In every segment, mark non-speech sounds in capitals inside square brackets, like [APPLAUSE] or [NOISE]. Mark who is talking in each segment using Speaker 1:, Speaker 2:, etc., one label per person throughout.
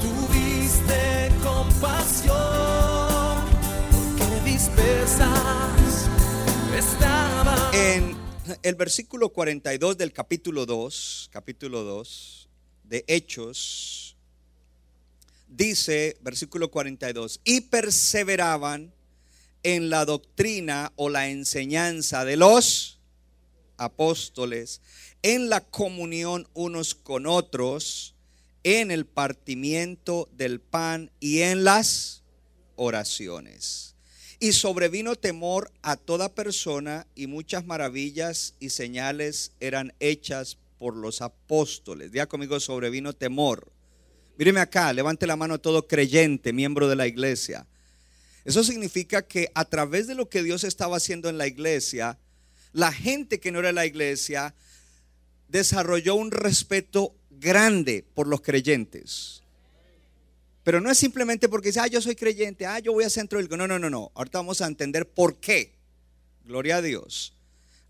Speaker 1: tuviste compasión, porque dispersas estaban.
Speaker 2: En el versículo 42 del capítulo 2, capítulo 2 de Hechos, dice, versículo 42, y perseveraban en la doctrina o la enseñanza de los apóstoles, en la comunión unos con otros, en el partimiento del pan y en las oraciones. Y sobrevino temor a toda persona y muchas maravillas y señales eran hechas por los apóstoles. Día conmigo, sobrevino temor. Míreme acá, levante la mano todo creyente, miembro de la iglesia. Eso significa que a través de lo que Dios estaba haciendo en la iglesia, la gente que no era la iglesia desarrolló un respeto grande por los creyentes. Pero no es simplemente porque dice, ah, yo soy creyente, ah, yo voy a centro del... No, no, no, no. Ahorita vamos a entender por qué. Gloria a Dios.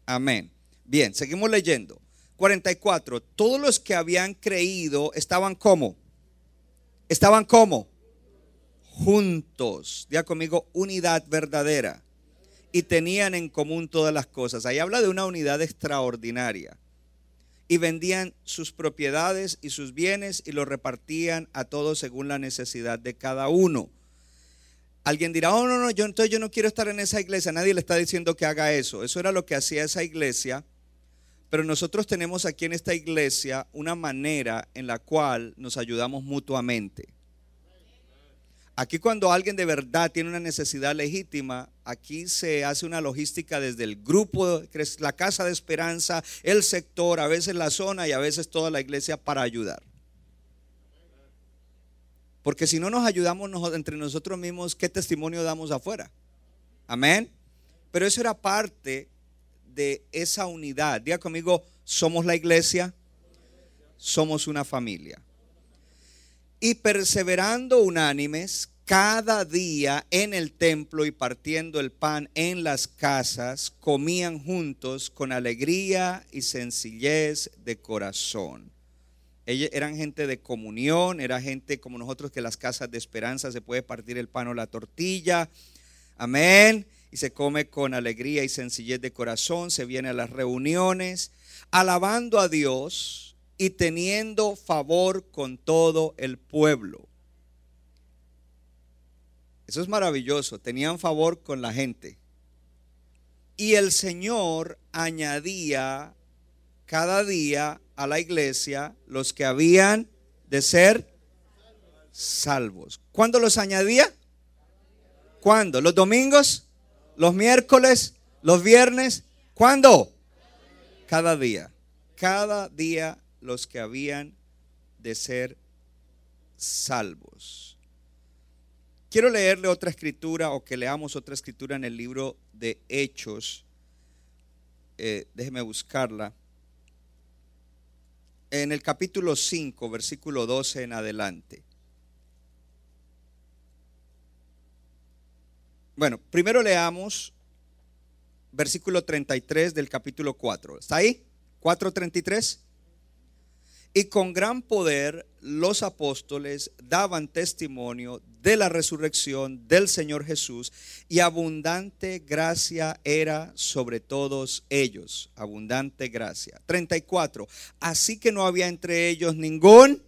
Speaker 2: Amén. Bien, seguimos leyendo. 44. Todos los que habían creído estaban como. Estaban como. Juntos. Diga conmigo, unidad verdadera. Y tenían en común todas las cosas. Ahí habla de una unidad extraordinaria y vendían sus propiedades y sus bienes y los repartían a todos según la necesidad de cada uno. Alguien dirá, oh no, no, yo entonces yo no quiero estar en esa iglesia. Nadie le está diciendo que haga eso. Eso era lo que hacía esa iglesia. Pero nosotros tenemos aquí en esta iglesia una manera en la cual nos ayudamos mutuamente. Aquí cuando alguien de verdad tiene una necesidad legítima, aquí se hace una logística desde el grupo, la casa de esperanza, el sector, a veces la zona y a veces toda la iglesia para ayudar. Porque si no nos ayudamos entre nosotros mismos, ¿qué testimonio damos afuera? Amén. Pero eso era parte de esa unidad. Diga conmigo, somos la iglesia, somos una familia y perseverando unánimes cada día en el templo y partiendo el pan en las casas, comían juntos con alegría y sencillez de corazón. Ellos eran gente de comunión, era gente como nosotros que en las casas de esperanza se puede partir el pan o la tortilla. Amén. Y se come con alegría y sencillez de corazón, se viene a las reuniones, alabando a Dios y teniendo favor con todo el pueblo. Eso es maravilloso, tenían favor con la gente. Y el Señor añadía cada día a la iglesia los que habían de ser salvos. ¿Cuándo los añadía? ¿Cuándo? ¿Los domingos? ¿Los miércoles? ¿Los viernes? ¿Cuándo? Cada día. Cada día los que habían de ser salvos. Quiero leerle otra escritura o que leamos otra escritura en el libro de Hechos. Eh, déjeme buscarla. En el capítulo 5, versículo 12 en adelante. Bueno, primero leamos versículo 33 del capítulo 4. ¿Está ahí? 4.33. Y con gran poder los apóstoles daban testimonio de la resurrección del Señor Jesús y abundante gracia era sobre todos ellos. Abundante gracia. 34. Así que no había entre ellos ningún...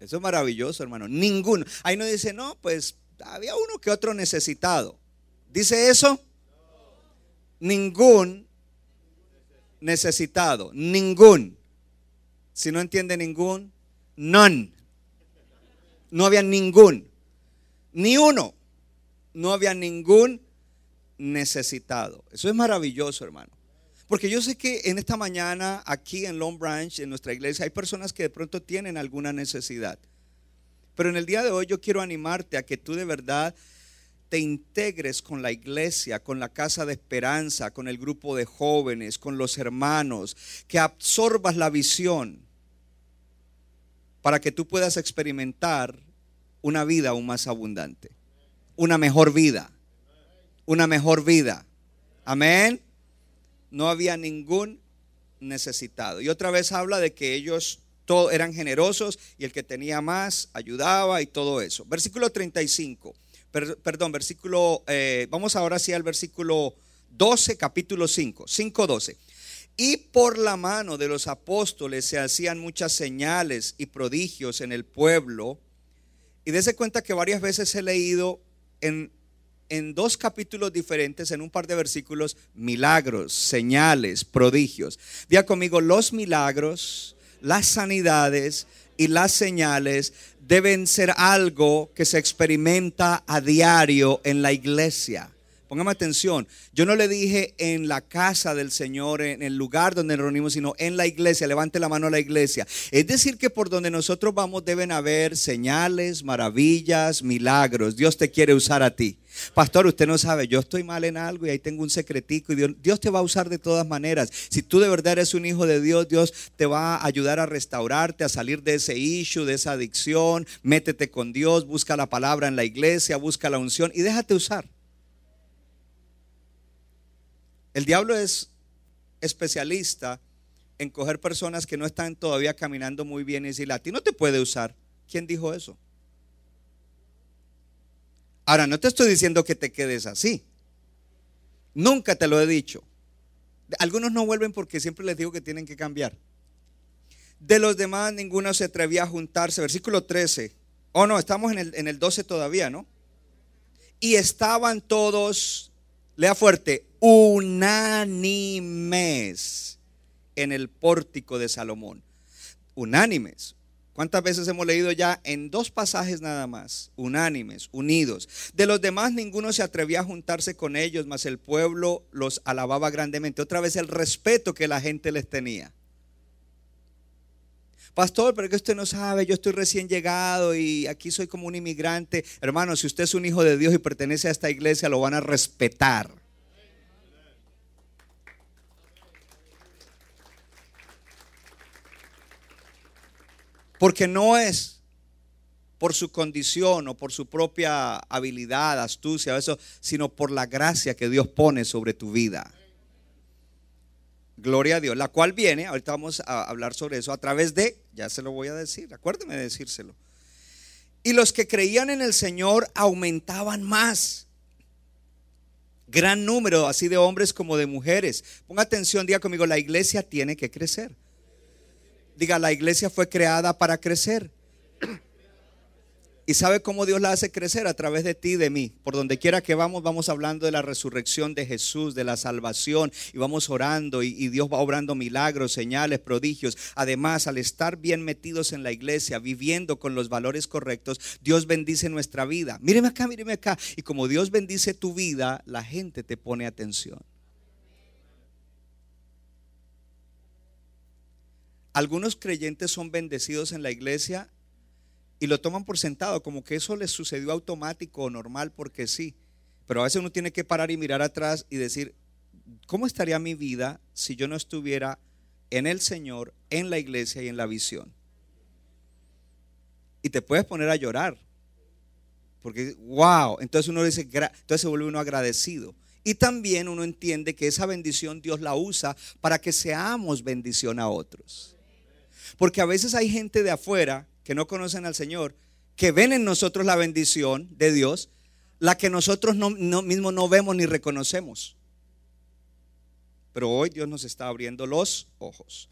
Speaker 2: Eso es maravilloso, hermano. Ninguno. Ahí no dice, no, pues había uno que otro necesitado. ¿Dice eso? Ningún necesitado. Ningún. Si no entiende ningún, none. No había ningún, ni uno. No había ningún necesitado. Eso es maravilloso, hermano. Porque yo sé que en esta mañana, aquí en Long Branch, en nuestra iglesia, hay personas que de pronto tienen alguna necesidad. Pero en el día de hoy yo quiero animarte a que tú de verdad te integres con la iglesia, con la casa de esperanza, con el grupo de jóvenes, con los hermanos, que absorbas la visión para que tú puedas experimentar una vida aún más abundante, una mejor vida, una mejor vida. Amén. No había ningún necesitado. Y otra vez habla de que ellos todos eran generosos y el que tenía más ayudaba y todo eso. Versículo 35, perdón, versículo, eh, vamos ahora sí al versículo 12, capítulo 5, 5, 12. Y por la mano de los apóstoles se hacían muchas señales y prodigios en el pueblo. Y dése cuenta que varias veces he leído en, en dos capítulos diferentes, en un par de versículos, milagros, señales, prodigios. Día conmigo, los milagros, las sanidades y las señales deben ser algo que se experimenta a diario en la iglesia. Póngame atención. Yo no le dije en la casa del Señor, en el lugar donde nos reunimos, sino en la iglesia. Levante la mano a la iglesia. Es decir, que por donde nosotros vamos deben haber señales, maravillas, milagros. Dios te quiere usar a ti. Pastor, usted no sabe, yo estoy mal en algo y ahí tengo un secretico y Dios, Dios, te va a usar de todas maneras. Si tú de verdad eres un hijo de Dios, Dios te va a ayudar a restaurarte, a salir de ese issue, de esa adicción. Métete con Dios, busca la palabra en la iglesia, busca la unción y déjate usar. El diablo es especialista en coger personas que no están todavía caminando muy bien y decirle, a ti no te puede usar. ¿Quién dijo eso? Ahora, no te estoy diciendo que te quedes así. Nunca te lo he dicho. Algunos no vuelven porque siempre les digo que tienen que cambiar. De los demás, ninguno se atrevía a juntarse. Versículo 13. Oh, no, estamos en el, en el 12 todavía, ¿no? Y estaban todos, lea fuerte, unánimes en el pórtico de Salomón. Unánimes. ¿Cuántas veces hemos leído ya en dos pasajes nada más? Unánimes, unidos. De los demás ninguno se atrevía a juntarse con ellos, mas el pueblo los alababa grandemente. Otra vez el respeto que la gente les tenía. Pastor, pero que usted no sabe, yo estoy recién llegado y aquí soy como un inmigrante. Hermano, si usted es un hijo de Dios y pertenece a esta iglesia, lo van a respetar. Porque no es por su condición o por su propia habilidad, astucia, eso, sino por la gracia que Dios pone sobre tu vida. Gloria a Dios, la cual viene, ahorita vamos a hablar sobre eso, a través de, ya se lo voy a decir, acuérdeme de decírselo. Y los que creían en el Señor aumentaban más. Gran número, así de hombres como de mujeres. Ponga atención, diga conmigo, la iglesia tiene que crecer. Diga, la iglesia fue creada para crecer. ¿Y sabe cómo Dios la hace crecer? A través de ti y de mí. Por donde quiera que vamos, vamos hablando de la resurrección de Jesús, de la salvación, y vamos orando, y, y, Dios va obrando milagros, señales, prodigios. Además, al estar bien metidos en la iglesia, viviendo con los valores correctos, Dios bendice nuestra vida. Míreme acá, míreme acá. Y como Dios bendice tu vida, la gente te pone atención. Algunos creyentes son bendecidos en la iglesia y lo toman por sentado, como que eso les sucedió automático o normal porque sí. Pero a veces uno tiene que parar y mirar atrás y decir, ¿cómo estaría mi vida si yo no estuviera en el Señor, en la iglesia y en la visión? Y te puedes poner a llorar. Porque, wow, entonces uno dice, entonces se vuelve uno agradecido. Y también uno entiende que esa bendición Dios la usa para que seamos bendición a otros. Porque a veces hay gente de afuera que no conocen al Señor, que ven en nosotros la bendición de Dios, la que nosotros no, mismos no vemos ni reconocemos. Pero hoy Dios nos está abriendo los ojos.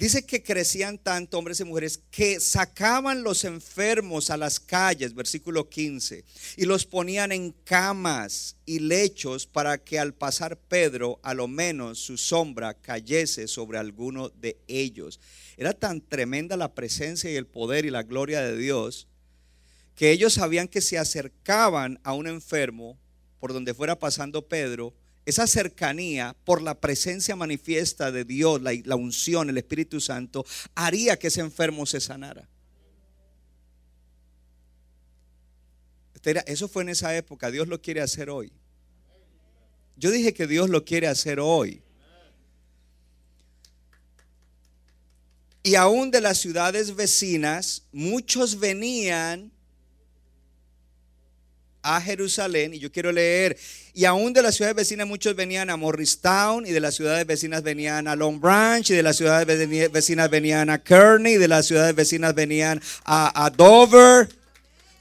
Speaker 2: Dice que crecían tanto hombres y mujeres que sacaban los enfermos a las calles, versículo 15, y los ponían en camas y lechos para que al pasar Pedro, a lo menos su sombra cayese sobre alguno de ellos. Era tan tremenda la presencia y el poder y la gloria de Dios que ellos sabían que si acercaban a un enfermo por donde fuera pasando Pedro, esa cercanía por la presencia manifiesta de Dios, la, la unción, el Espíritu Santo, haría que ese enfermo se sanara. Eso fue en esa época, Dios lo quiere hacer hoy. Yo dije que Dios lo quiere hacer hoy. Y aún de las ciudades vecinas, muchos venían a Jerusalén, y yo quiero leer, y aún de las ciudades vecinas muchos venían a Morristown, y de las ciudades vecinas venían a Long Branch, y de las ciudades vecinas venían a Kearney, y de las ciudades vecinas venían a, a Dover,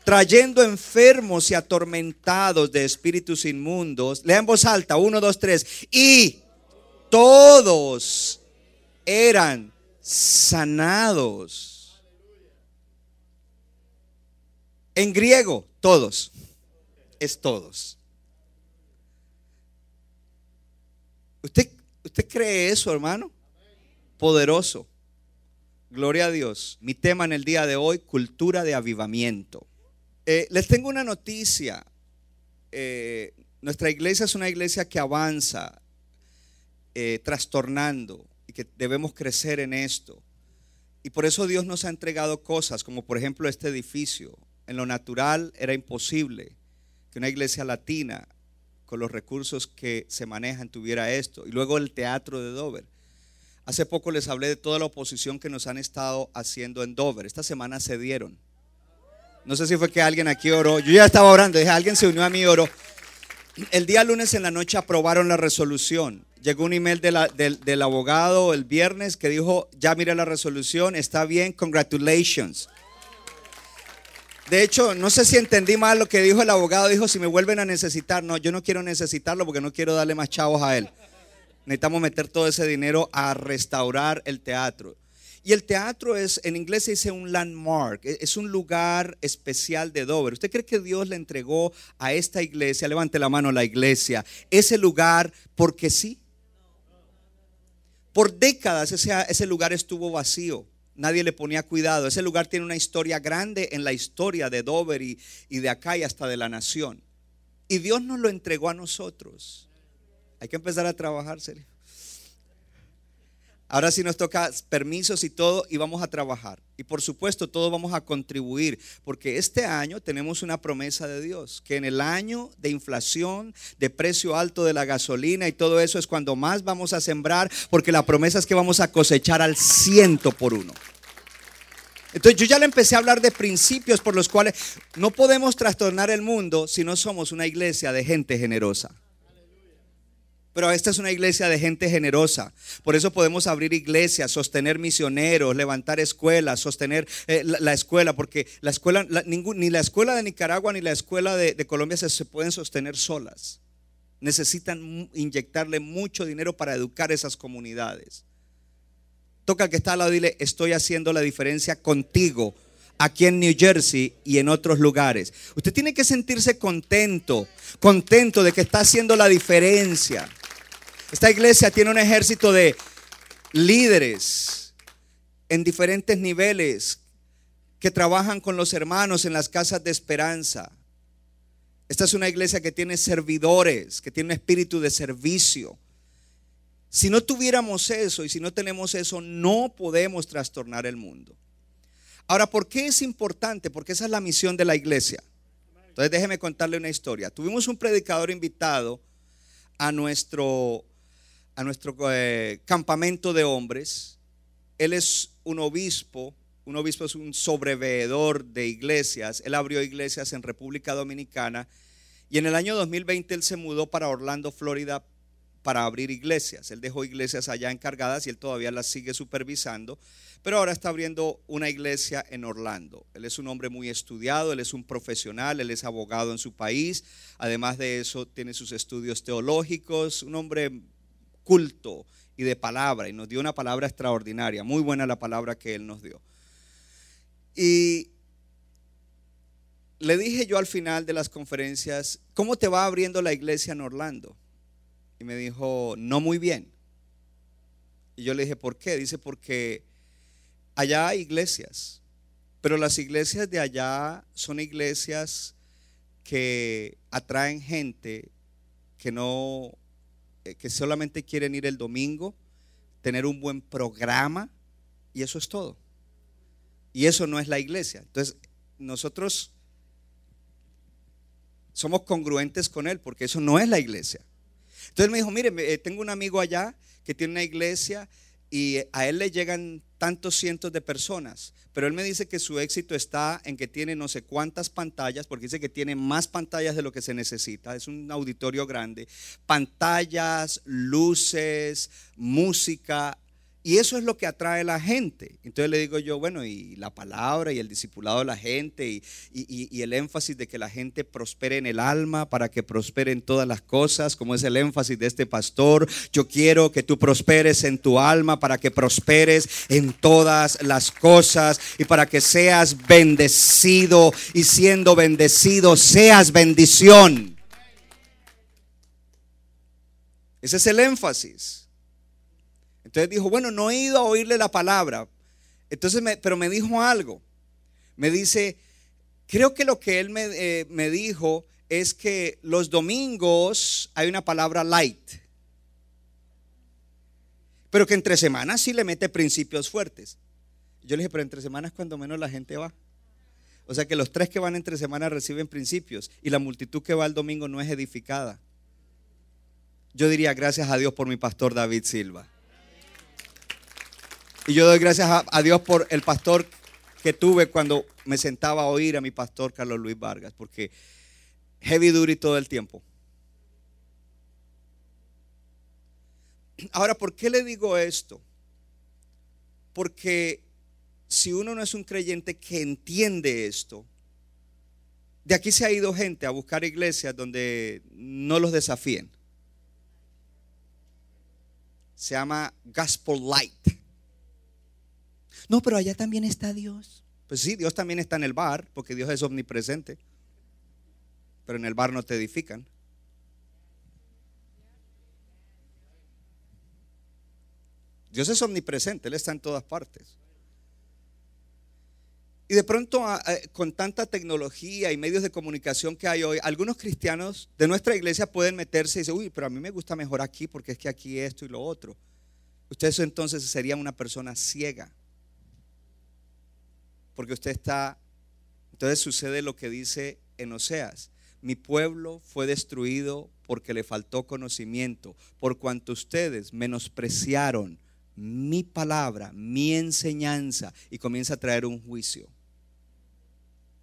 Speaker 2: trayendo enfermos y atormentados de espíritus inmundos. Lean voz alta, uno, dos, tres, y todos eran sanados. En griego, todos. Es todos. ¿Usted, ¿Usted cree eso, hermano? Poderoso. Gloria a Dios. Mi tema en el día de hoy, cultura de avivamiento. Eh, les tengo una noticia. Eh, nuestra iglesia es una iglesia que avanza, eh, trastornando y que debemos crecer en esto. Y por eso Dios nos ha entregado cosas, como por ejemplo este edificio. En lo natural era imposible que una iglesia latina con los recursos que se manejan tuviera esto. Y luego el teatro de Dover. Hace poco les hablé de toda la oposición que nos han estado haciendo en Dover. Esta semana se dieron. No sé si fue que alguien aquí oró. Yo ya estaba orando, dije, alguien se unió a mí y oró. El día lunes en la noche aprobaron la resolución llegó un email del, abogado el viernes que dijo, ya mira la resolución, está bien, congratulations. De hecho, no sé si entendí mal lo que dijo el abogado. Dijo, si me vuelven a necesitar, no, yo no quiero necesitarlo porque no quiero darle más chavos a él. Necesitamos meter todo ese dinero a restaurar el teatro. Y el teatro es, en inglés se dice un landmark, e, es un lugar especial de Dover. ¿Usted cree que Dios le entregó a esta iglesia, levante la mano la iglesia, ese lugar porque sí? Por décadas ese, ese lugar estuvo vacío. Nadie le ponía cuidado. Ese lugar tiene una historia grande en la historia de Dover y, de acá y hasta de la nación. Y Dios nos lo entregó a nosotros. Hay que empezar a trabajar. Ahora sí nos toca permisos y todo y vamos a trabajar. Y por supuesto todos vamos a contribuir porque este año tenemos una promesa de Dios, que en el año de inflación, de precio alto de la gasolina y todo eso es cuando más vamos a sembrar porque la promesa es que vamos a cosechar al ciento por uno. Entonces yo ya le empecé a hablar de principios por los cuales no podemos trastornar el mundo si no somos una iglesia de gente generosa. Pero esta es una iglesia de gente generosa. Por eso podemos abrir iglesias, sostener misioneros, levantar escuelas, sostener eh, la, escuela, porque la escuela, ni la escuela de Nicaragua ni la escuela de, Colombia se, pueden sostener solas. Necesitan inyectarle mucho dinero para educar esas comunidades. Toca al que está al lado y dile, estoy haciendo la diferencia contigo aquí en New Jersey y en otros lugares. Usted tiene que sentirse contento, contento de que está haciendo la diferencia. Esta iglesia tiene un ejército de líderes en diferentes niveles que trabajan con los hermanos en las casas de esperanza. Esta es una iglesia que tiene servidores, que tiene un espíritu de servicio. Si no tuviéramos eso y si no tenemos eso, no podemos trastornar el mundo. Ahora, ¿por qué es importante? Porque esa es la misión de la iglesia. Entonces déjeme contarle una historia. Tuvimos un predicador invitado a nuestro a nuestro eh, campamento de hombres. Él es un obispo, un obispo es un sobreveedor de iglesias. Él abrió iglesias en República Dominicana y en el año 2020 él se mudó para Orlando, Florida, para abrir iglesias. Él dejó iglesias allá encargadas y él todavía las sigue supervisando, pero ahora está abriendo una iglesia en Orlando. Él es un hombre muy estudiado, él es un profesional, él es abogado en su país, además de eso tiene sus estudios teológicos, un hombre culto y de palabra y nos dio una palabra extraordinaria, muy buena la palabra que él nos dio. Y le dije yo al final de las conferencias, ¿cómo te va abriendo la iglesia en Orlando? Y me dijo, no muy bien. Y yo le dije, ¿por qué? Dice, porque allá hay iglesias, pero las iglesias de allá son iglesias que atraen gente que no eh, que solamente quieren ir el domingo, tener un buen programa y eso es todo. Y eso no es la iglesia. Entonces, nosotros somos congruentes con él porque eso no es la iglesia. Entonces me dijo, mire, eh, tengo un amigo allá que tiene una iglesia y eh, a él le llegan tantos cientos de personas, pero él me dice que su éxito está en que tiene no sé cuántas pantallas, porque dice que tiene más pantallas de lo que se necesita, es un auditorio grande, pantallas, luces, música, y eso es lo que atrae a la gente. Entonces le digo yo, bueno, y la palabra y el discipulado de la gente y, y- el énfasis de que la gente prospere en el alma para que prospere en todas las cosas, como es el énfasis de este pastor. Yo quiero que tú prosperes en tu alma para que prosperes en todas las cosas y para que seas bendecido y siendo bendecido seas bendición. Ese es el énfasis. Entonces dijo, bueno, no he ido a oírle la palabra. Entonces, me- pero me dijo algo. Me dice, creo que lo que él me, eh, me dijo es que los domingos hay una palabra light. Pero que entre semanas sí le mete principios fuertes. Yo le dije, pero entre semanas cuando menos la gente va. O sea que los tres que van entre semanas reciben principios y la multitud que va el domingo no es edificada. Yo diría gracias a Dios por mi pastor David Silva. Y yo doy gracias a, Dios por el pastor que tuve cuando me sentaba a oír a mi pastor Carlos Luis Vargas, porque heavy duty todo el tiempo. Ahora, ¿por qué le digo esto? Porque si uno no es un creyente que entiende esto, de aquí se ha ido gente a buscar iglesias donde no los desafíen. Se llama Gospel Light. No, pero allá también está Dios. Pues sí, Dios también está en el bar, porque Dios es omnipresente. Pero en el bar no te edifican. Dios es omnipresente, Él está en todas partes. Y de pronto, con tanta tecnología y medios de comunicación que hay hoy, algunos cristianos de nuestra iglesia pueden meterse y decir, uy, pero a mí me gusta mejor aquí porque es que aquí esto y lo otro. Usted entonces sería una persona ciega. Porque usted está, entonces sucede lo que dice en Oseas. Mi pueblo fue destruido porque le faltó conocimiento, por cuanto ustedes menospreciaron mi palabra, mi enseñanza, y comienza a traer un juicio.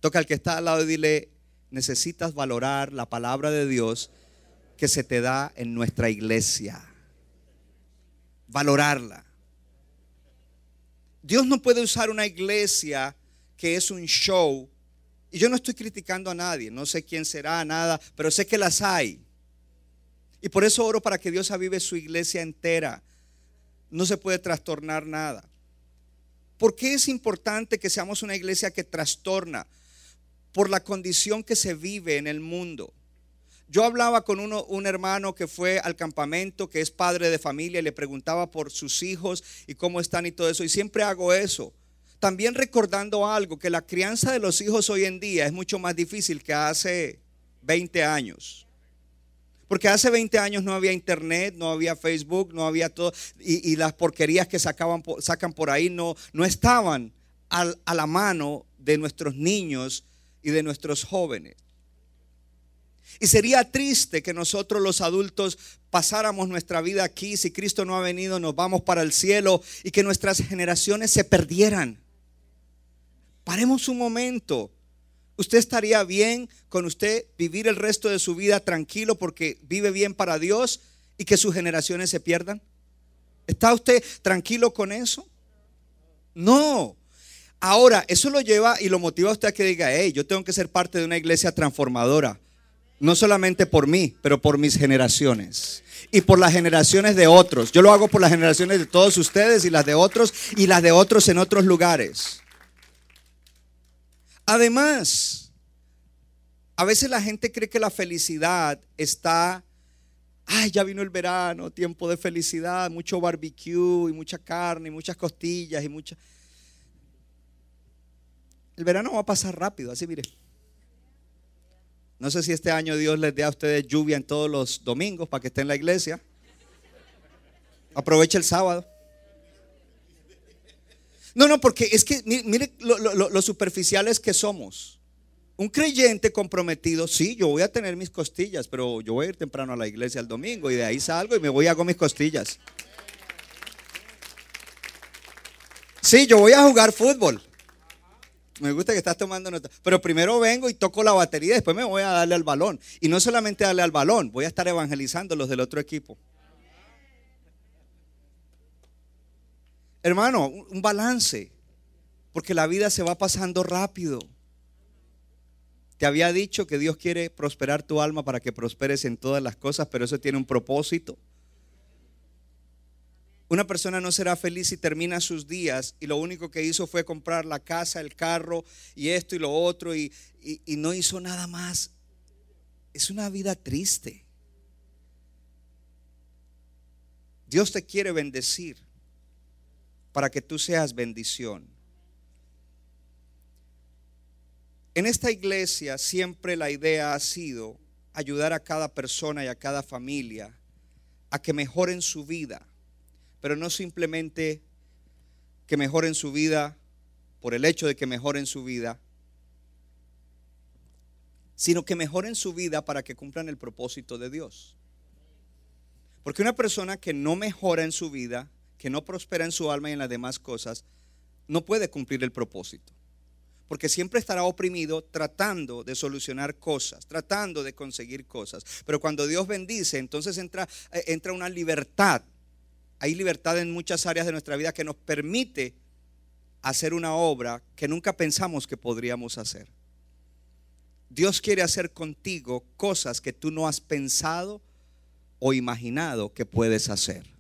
Speaker 2: Toca al que está al lado y dile, necesitas valorar la palabra de Dios que se te da en nuestra iglesia. Valorarla. Dios no puede usar una iglesia que es un show. Y yo no estoy criticando a nadie, no sé quién será, nada, pero sé que las hay. Y por eso oro para que Dios avive su iglesia entera. No se puede trastornar nada. ¿Por qué es importante que seamos una iglesia que trastorna? Por la condición que se vive en el mundo. Yo hablaba con uno, un hermano que fue al campamento, que es padre de familia, y le preguntaba por sus hijos y cómo están y todo eso. Y siempre hago eso. También recordando algo, que la crianza de los hijos hoy en día es mucho más difícil que hace 20 años. Porque hace 20 años no había internet, no había Facebook, no había todo, y, las porquerías que sacaban, sacan por ahí no, no estaban a la mano de nuestros niños y de nuestros jóvenes. Y sería triste que nosotros los adultos pasáramos nuestra vida aquí, si Cristo no ha venido, nos vamos para el cielo y que nuestras generaciones se perdieran. Paremos un momento. ¿Usted estaría bien con usted vivir el resto de su vida tranquilo porque vive bien para Dios y que sus generaciones se pierdan? ¿Está usted tranquilo con eso? No. Ahora, eso lo lleva y lo motiva a usted a que diga, hey, yo tengo que ser parte de una iglesia transformadora. No solamente por mí, pero por mis generaciones. Y por las generaciones de otros. Yo lo hago por las generaciones de todos ustedes y las de otros y las de otros en otros lugares. Además, a veces la gente cree que la felicidad está, ay, ya vino el verano, tiempo de felicidad, mucho barbecue y mucha carne y muchas costillas y mucha... El verano va a pasar rápido, así mire. No sé si este año Dios les dé a ustedes lluvia en todos los domingos para que estén en la iglesia. Aprovecha el sábado. No, no, porque es que mire lo, lo superficiales que somos. Un creyente comprometido, sí, yo voy a tener mis costillas, pero yo voy a ir temprano a la iglesia el domingo y de ahí salgo y me voy a hago mis costillas. Sí, yo voy a jugar fútbol. Me gusta que estás tomando nota. Pero primero vengo y toco la batería, después me voy a darle al balón. Y no solamente darle al balón, voy a estar evangelizando los del otro equipo. Hermano, un balance, porque la vida se va pasando rápido. Te había dicho que Dios quiere prosperar tu alma para que prosperes en todas las cosas, pero eso tiene un propósito. Una persona no será feliz si termina sus días y lo único que hizo fue comprar la casa, el carro y esto y lo otro y, y no hizo nada más. Es una vida triste. Dios te quiere bendecir para que tú seas bendición. En esta iglesia siempre la idea ha sido ayudar a cada persona y a cada familia a que mejoren su vida, pero no simplemente que mejoren su vida por el hecho de que mejoren su vida, sino que mejoren su vida para que cumplan el propósito de Dios. Porque una persona que no mejora en su vida, que no prospera en su alma y en las demás cosas, no puede cumplir el propósito porque siempre estará oprimido tratando de solucionar cosas, tratando de conseguir cosas. Pero cuando Dios bendice, entonces entra, eh, entra una libertad. Hay libertad en muchas áreas de nuestra vida que nos permite hacer una obra que nunca pensamos que podríamos hacer. Dios quiere hacer contigo cosas que tú no has pensado o imaginado que puedes hacer.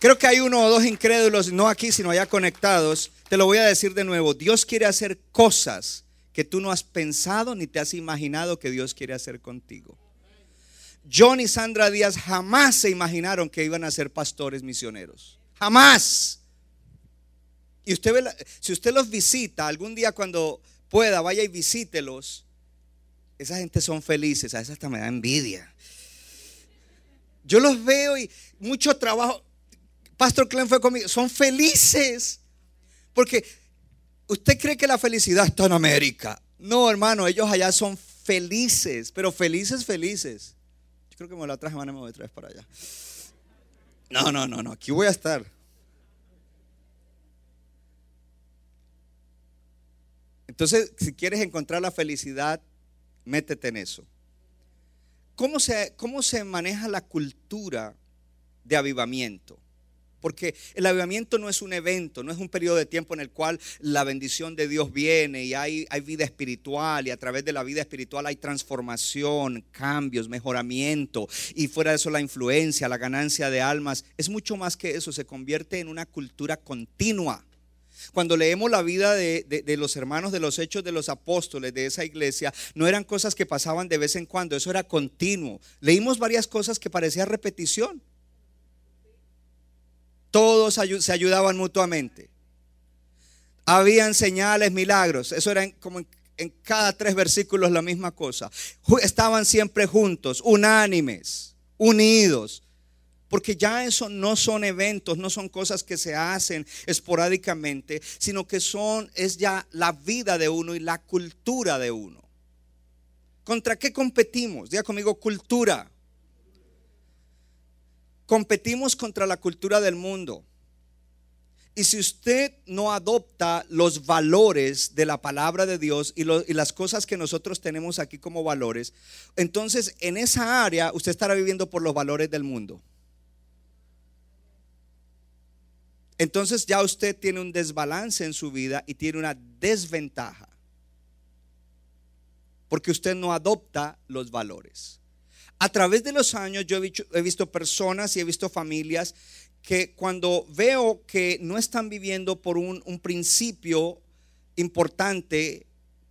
Speaker 2: Creo que hay uno o dos incrédulos, no aquí, sino allá conectados. Te lo voy a decir de nuevo. Dios quiere hacer cosas que tú no has pensado ni te has imaginado que Dios quiere hacer contigo. John y Sandra Díaz jamás se imaginaron que iban a ser pastores misioneros. Jamás. Y usted ve, si usted los visita algún día cuando pueda, vaya y visítelos. Esa gente son felices, a esa hasta me da envidia. Yo los veo y mucho trabajo. Pastor Clem fue conmigo. Son felices. Porque usted cree que la felicidad está en América. No, hermano, ellos allá son felices, pero felices, felices. Yo creo que me la traje, me voy a traer para allá. No, no, no, no, aquí voy a estar. Entonces, si quieres encontrar la felicidad, métete en eso. ¿Cómo se, cómo se maneja la cultura de avivamiento? Porque el avivamiento no es un evento, no es un periodo de tiempo en el cual la bendición de Dios viene y hay, vida espiritual y a través de la vida espiritual hay transformación, cambios, mejoramiento y fuera de eso la influencia, la ganancia de almas. Es mucho más que eso, se convierte en una cultura continua. Cuando leemos la vida de, de, los hermanos de los hechos de los apóstoles de esa iglesia, no eran cosas que pasaban de vez en cuando, eso era continuo. Leímos varias cosas que parecían repetición. Todos se ayudaban mutuamente. Habían señales, milagros. Eso era como en, cada tres versículos la misma cosa. Estaban siempre juntos, unánimes, unidos. Porque ya eso no son eventos, no son cosas que se hacen esporádicamente, sino que son, es ya la vida de uno y la cultura de uno. ¿Contra qué competimos? Diga conmigo, cultura. Competimos contra la cultura del mundo. Y si usted no adopta los valores de la palabra de Dios y, las cosas que nosotros tenemos aquí como valores, entonces en esa área usted estará viviendo por los valores del mundo. Entonces ya usted tiene un desbalance en su vida y tiene una desventaja. Porque usted no adopta los valores a través de los años yo he visto, personas y he visto familias que cuando veo que no están viviendo por un, principio importante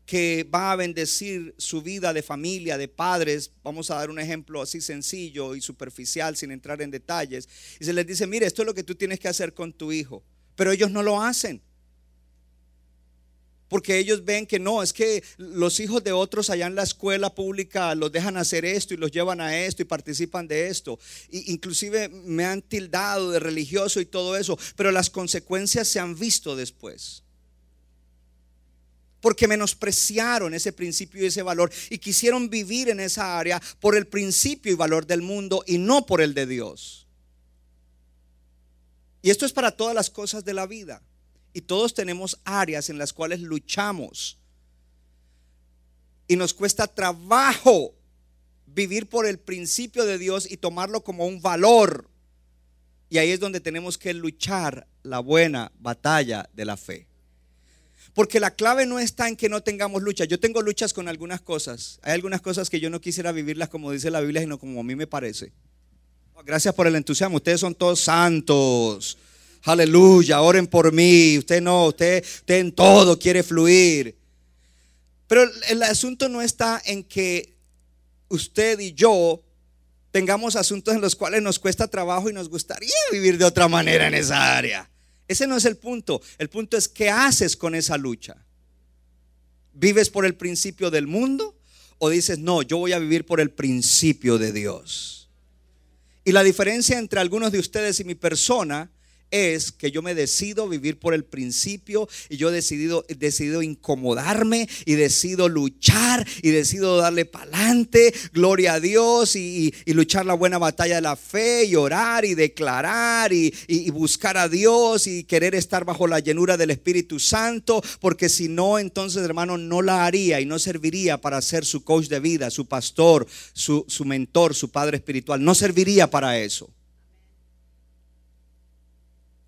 Speaker 2: que va a bendecir su vida de familia, de padres. Vamos a dar un ejemplo así sencillo y superficial sin entrar en detalles. Y se les dice, mire, esto es lo que tú tienes que hacer con tu hijo. Pero ellos no lo hacen. Porque ellos ven que no, es que los hijos de otros allá en la escuela pública los dejan hacer esto y los llevan a esto y participan de esto. Y inclusive me han tildado de religioso y todo eso, pero las consecuencias se han visto después. Porque menospreciaron ese principio y ese valor y quisieron vivir en esa área por el principio y valor del mundo y no por el de Dios. Y esto es para todas las cosas de la vida. Y todos tenemos áreas en las cuales luchamos. Y nos cuesta trabajo vivir por el principio de Dios y tomarlo como un valor. Y ahí es donde tenemos que luchar la buena batalla de la fe. Porque la clave no está en que no tengamos lucha. Yo tengo luchas con algunas cosas. Hay algunas cosas que yo no quisiera vivirlas como dice la Biblia, sino como a mí me parece. Gracias por el entusiasmo. Ustedes son todos santos. Aleluya, oren por mí. Usted no, usted, usted en todo quiere fluir. Pero el asunto no está en que usted y yo tengamos asuntos en los cuales nos cuesta trabajo y nos gustaría vivir de otra manera en esa área. Ese no es el punto. El punto es qué haces con esa lucha. ¿Vives por el principio del mundo o dices, no, yo voy a vivir por el principio de Dios? Y la diferencia entre algunos de ustedes y mi persona es que yo me decido vivir por el principio y yo he decidido, decidido incomodarme y decido luchar y decido darle pa'lante, gloria a Dios y, luchar la buena batalla de la fe y orar y declarar y, buscar a Dios y querer estar bajo la llenura del Espíritu Santo, porque si no, entonces hermano, no la haría y no serviría para ser su coach de vida, su pastor, su mentor, su padre espiritual, no serviría para eso.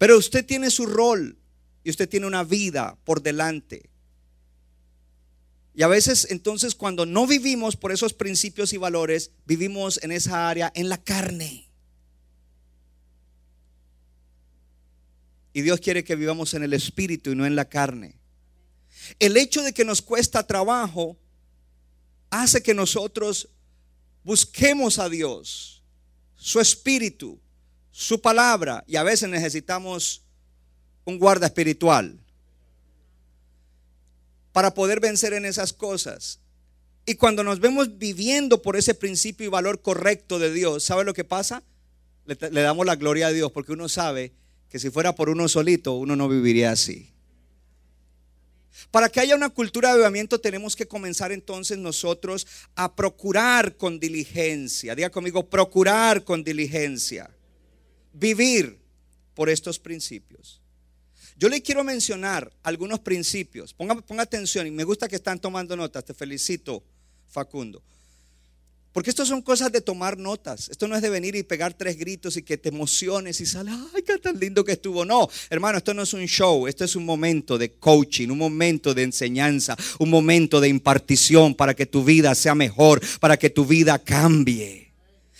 Speaker 2: Pero usted tiene su rol y usted tiene una vida por delante. Y a veces entonces cuando no vivimos por esos principios y valores, vivimos en esa área, en la carne. Y Dios quiere que vivamos en el espíritu y no en la carne. El hecho de que nos cuesta trabajo hace que nosotros busquemos a Dios, su espíritu, su palabra y a veces necesitamos un guarda espiritual para poder vencer en esas cosas. Y cuando nos vemos viviendo por ese principio y valor correcto de Dios, ¿sabe lo que pasa? Le, damos la gloria a Dios porque uno sabe que si fuera por uno solito, uno no viviría así. Para que haya una cultura de avivamiento tenemos que comenzar entonces nosotros a procurar con diligencia. Diga conmigo, procurar con diligencia vivir por estos principios. Yo le quiero mencionar algunos principios. Ponga, ponga atención y me gusta que están tomando notas. Te felicito, Facundo. Porque esto son cosas de tomar notas. Esto no es de venir y pegar tres gritos y que te emociones y sale, ay, qué tan lindo que estuvo. No, hermano, esto no es un show. Esto es un momento de coaching, un momento de enseñanza, un momento de impartición para que tu vida sea mejor, para que tu vida cambie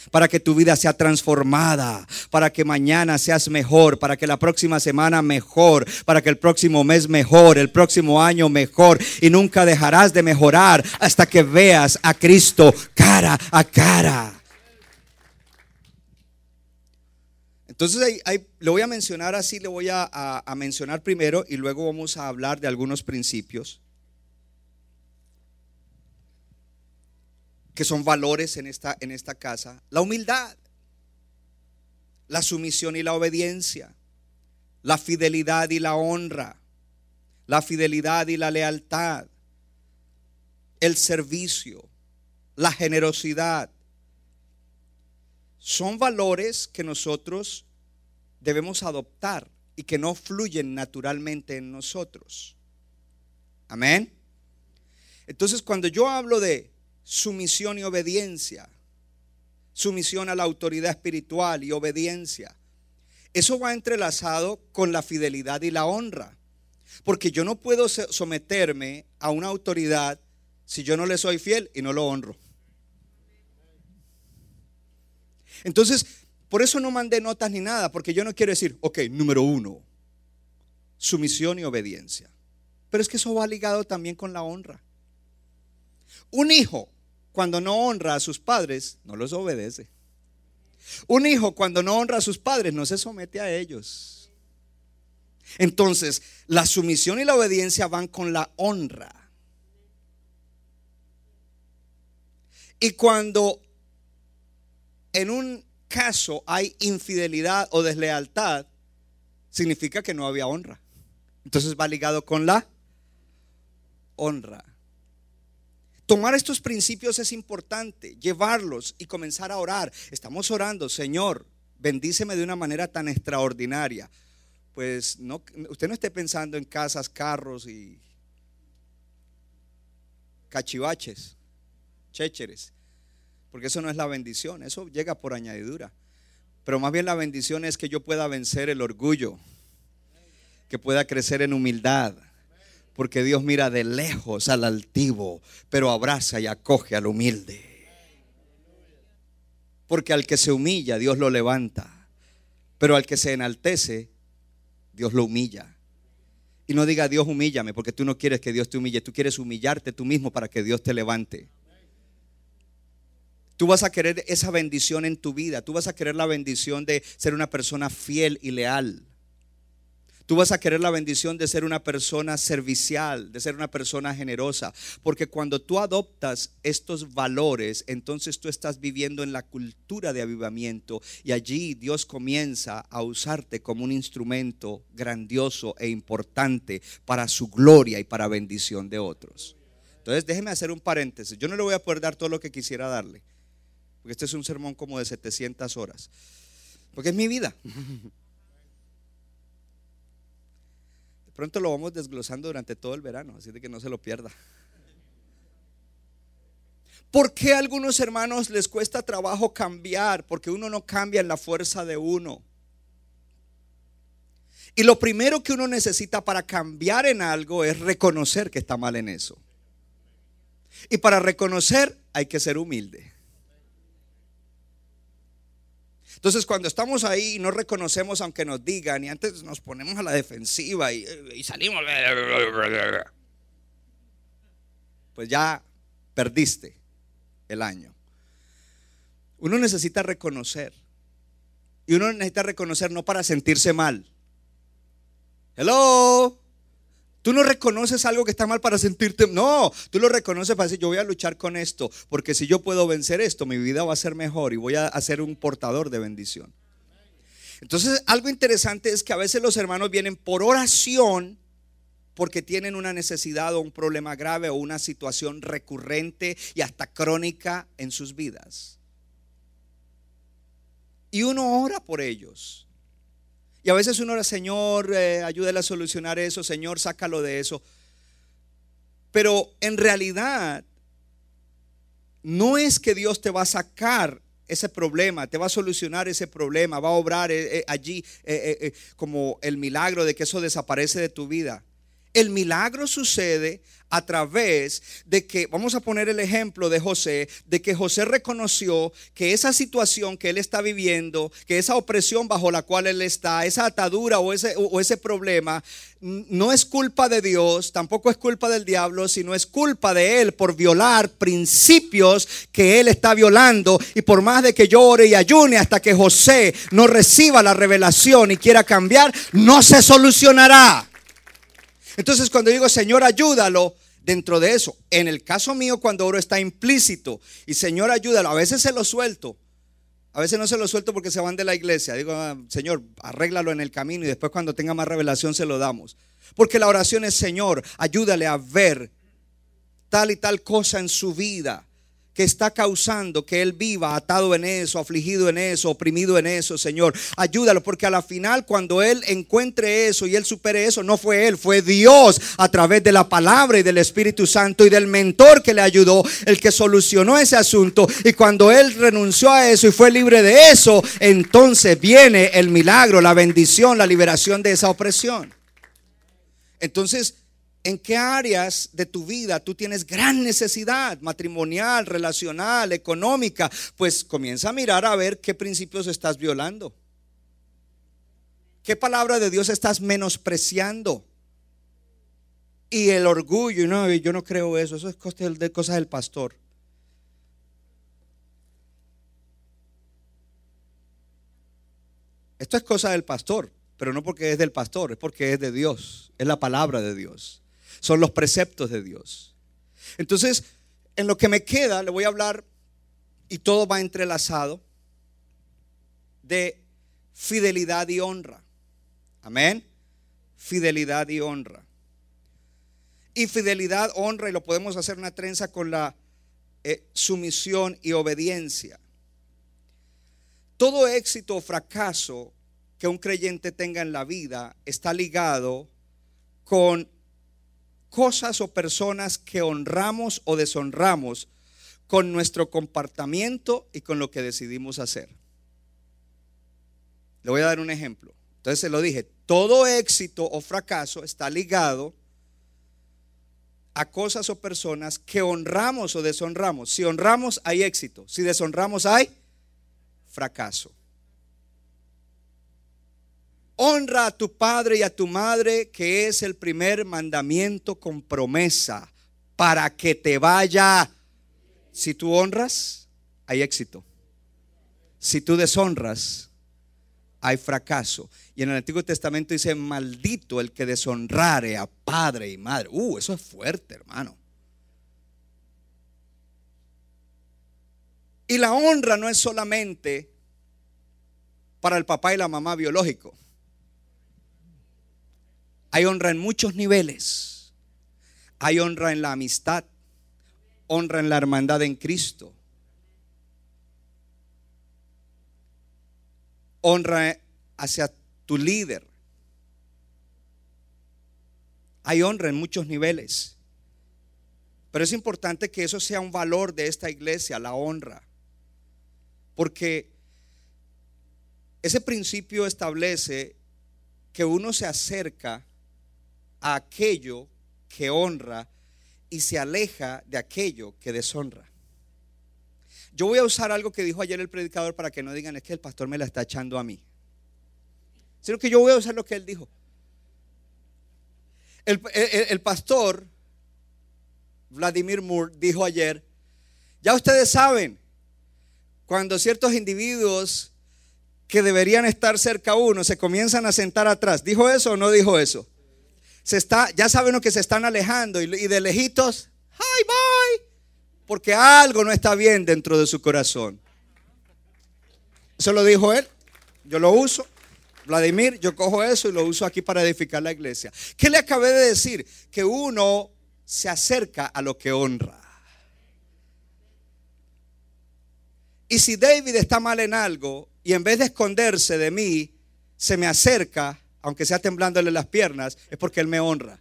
Speaker 2: para que tu vida sea transformada, para que mañana seas mejor, para que la próxima semana mejor, para que el próximo mes mejor, el próximo año mejor. Y nunca dejarás de mejorar hasta que veas a Cristo cara a cara. Entonces ahí, le voy a mencionar así, le voy a mencionar primero y luego vamos a hablar de algunos principios. Que son valores en esta, en esta casa. La humildad, la sumisión y la obediencia, la fidelidad y la honra, la fidelidad y la lealtad, el servicio, la generosidad. Son valores que nosotros debemos adoptar y que no fluyen naturalmente en nosotros. Amén. Entonces, cuando yo hablo de sumisión y obediencia. Sumisión a la autoridad espiritual y obediencia. Eso va entrelazado con la fidelidad y la honra. Porque yo no puedo someterme a una autoridad si yo no le soy fiel y no lo honro. Entonces, por eso no mandé notas ni nada, porque yo no quiero decir, ok, número uno, sumisión y obediencia. Pero es que eso va ligado también con la honra. Un hijo, cuando no honra a sus padres, no los obedece. Un hijo, cuando no honra a sus padres, no se somete a ellos. Entonces, la sumisión y la obediencia van con la honra. Y cuando en un caso hay infidelidad o deslealtad, significa que no había honra. Entonces va ligado con la honra. Tomar estos principios es importante, llevarlos y comenzar a orar. Estamos orando, Señor, bendíceme de una manera tan extraordinaria. Pues no, usted no esté pensando en casas, carros y cachivaches, chécheres, porque eso no es la bendición, eso llega por añadidura. Pero más bien la bendición es que yo pueda vencer el orgullo, que pueda crecer en humildad, porque Dios mira de lejos al altivo, pero abraza y acoge al humilde. Porque al que se humilla, Dios lo levanta. Pero al que se enaltece, Dios lo humilla. Y no diga Dios humíllame, porque tú no quieres que Dios te humille, tú quieres humillarte tú mismo para que Dios te levante. Tú vas a querer esa bendición en tu vida, tú vas a querer la bendición de ser una persona fiel y leal. Tú vas a querer la bendición de ser una persona servicial, de ser una persona generosa. Porque cuando tú adoptas estos valores, entonces tú estás viviendo en la cultura de avivamiento y allí Dios comienza a usarte como un instrumento grandioso e importante para su gloria y para bendición de otros. Entonces déjeme hacer un paréntesis. Yo no le voy a poder dar todo lo que quisiera darle. Porque este es un sermón como de 700 horas. Porque es mi vida. [LAUGHS] pronto lo vamos desglosando durante todo el verano, así de que no se lo pierda. ¿Por qué a algunos hermanos les cuesta trabajo cambiar? Porque uno no cambia en la fuerza de uno. Y lo primero que uno necesita para cambiar en algo es reconocer que está mal en eso. Y para reconocer hay que ser humilde. Entonces cuando estamos ahí y no reconocemos aunque nos digan y antes nos ponemos a la defensiva y, y salimos, pues ya perdiste el año. Uno necesita reconocer. Y uno necesita reconocer no para sentirse mal. Hello. Tú no reconoces algo que está mal para sentirte. No, tú lo reconoces para decir, yo voy a luchar con esto, porque si yo puedo vencer esto, mi vida va a ser mejor y voy a ser un portador de bendición. Entonces, algo interesante es que a veces los hermanos vienen por oración porque tienen una necesidad o un problema grave o una situación recurrente y hasta crónica en sus vidas. Y uno ora por ellos. Y a veces uno ora, Señor, eh, ayúdale a solucionar eso, Señor, sácalo de eso. Pero en realidad, no es que Dios te va a sacar ese problema, te va a solucionar ese problema, va a obrar eh, eh, allí como el milagro de que eso desaparece de tu vida. El milagro sucede a través de que, vamos a poner el ejemplo de José, de que José reconoció que esa situación que él está viviendo, que esa opresión bajo la cual él está, esa atadura o ese, o ese problema, no es culpa de Dios, tampoco es culpa del diablo, sino es culpa de él por violar principios que él está violando. Y por más de que llore y ayune hasta que José no reciba la revelación y quiera cambiar, no se solucionará. Entonces cuando digo, Señor, ayúdalo, dentro de eso, en el caso mío cuando oro está implícito y Señor, ayúdalo, a veces se lo suelto. A veces no se lo suelto porque se van de la iglesia. Digo, ah, Señor, arréglalo en el camino y después cuando tenga más revelación se lo damos. Porque la oración es, Señor, ayúdale a ver tal y tal cosa en su vida está causando que él viva atado en eso, afligido en eso, oprimido en eso, Señor. Ayúdalo, porque a la final cuando él encuentre eso y él supere eso, no fue él, fue Dios a través de la palabra y del Espíritu Santo y del mentor que le ayudó, el que solucionó ese asunto. Y cuando él renunció a eso y fue libre de eso, entonces viene el milagro, la bendición, la liberación de esa opresión. Entonces, ¿En qué áreas de tu vida tú tienes gran necesidad matrimonial, relacional, económica? Pues comienza a mirar a ver qué principios estás violando. ¿Qué palabra de Dios estás menospreciando? Y el orgullo, no, yo no creo eso, eso es de cosas del pastor. Esto es cosa del pastor, pero no porque es del pastor, es porque es de Dios, es la palabra de Dios, son los preceptos de Dios. Entonces, en lo que me queda, le voy a hablar, y todo va entrelazado, de fidelidad y honra. Amén. Fidelidad y honra. Y fidelidad, honra, y lo podemos hacer una trenza con la eh, sumisión y obediencia. Todo éxito o fracaso que un creyente tenga en la vida está ligado con cosas o personas que honramos o deshonramos con nuestro comportamiento y con lo que decidimos hacer. Le voy a dar un ejemplo. Entonces se lo dije, todo éxito o fracaso está ligado a cosas o personas que honramos o deshonramos. Si honramos hay éxito, si deshonramos hay fracaso. Honra a tu padre y a tu madre, que es el primer mandamiento con promesa, para que te vaya. Si tú honras, hay éxito. Si tú deshonras, hay fracaso. Y en el Antiguo Testamento dice, maldito el que deshonrare a padre y madre. Uh, eso es fuerte, hermano. Y la honra no es solamente para el papá y la mamá biológico. Hay honra en muchos niveles. Hay honra en la amistad, honra en la hermandad en Cristo, honra hacia tu líder. Hay honra en muchos niveles. Pero es importante que eso sea un valor de esta iglesia, la honra. Porque ese principio establece que uno se acerca a aquello que honra y se aleja de aquello que deshonra. Yo voy a usar algo que dijo ayer el predicador para que no digan es que el pastor me la está echando a mí. Sino que yo voy a usar lo que él dijo. El, el pastor Vladimir Moore dijo ayer, ya ustedes saben, cuando ciertos individuos que deberían estar cerca a uno se comienzan a sentar atrás. ¿Dijo eso o no dijo eso? Se está, ya saben que se están alejando y, de lejitos, hi, bye, porque algo no está bien dentro de su corazón. Eso lo dijo él, yo lo uso. Vladimir, yo cojo eso y lo uso aquí para edificar la iglesia. ¿Qué le acabé de decir? Que uno se acerca a lo que honra. Y si David está mal en algo y en vez de esconderse de mí, se me acerca, aunque sea temblándole las piernas, es porque Él me honra.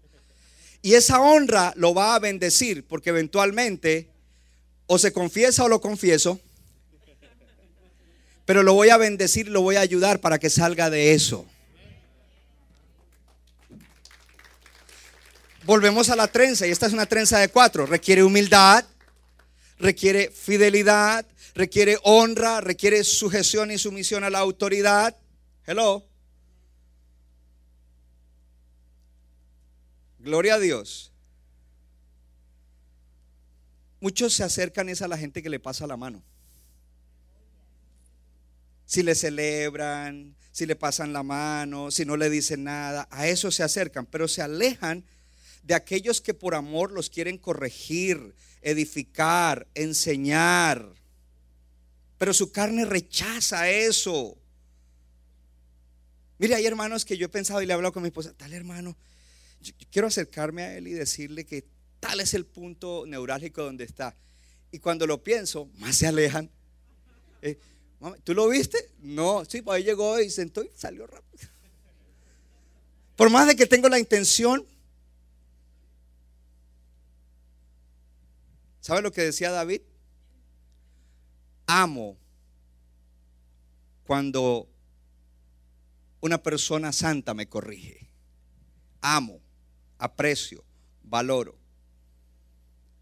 Speaker 2: Y esa honra lo va a bendecir, porque eventualmente o se confiesa o lo confieso, pero lo voy a bendecir, lo voy a ayudar para que salga de eso. Volvemos a la trenza, y esta es una trenza de cuatro. Requiere humildad, requiere fidelidad, requiere honra, requiere sujeción y sumisión a la autoridad. Hello. Gloria a Dios. Muchos se acercan es a la gente que le pasa la mano. Si le celebran, si le pasan la mano, si no le dicen nada, a eso se acercan, pero se alejan de aquellos que por amor los quieren corregir, edificar, enseñar. Pero su carne rechaza eso. Mire, hay hermanos que yo he pensado y le he hablado con mi esposa, tal hermano, quiero acercarme a él y decirle que tal es el punto neurálgico donde está. Y cuando lo pienso, más se alejan. Eh, ¿Tú lo viste? No, sí, pues ahí llegó y sentó y salió rápido. Por más de que tengo la intención. ¿Sabe lo que decía David? Amo cuando una persona santa me corrige. Amo aprecio, valoro.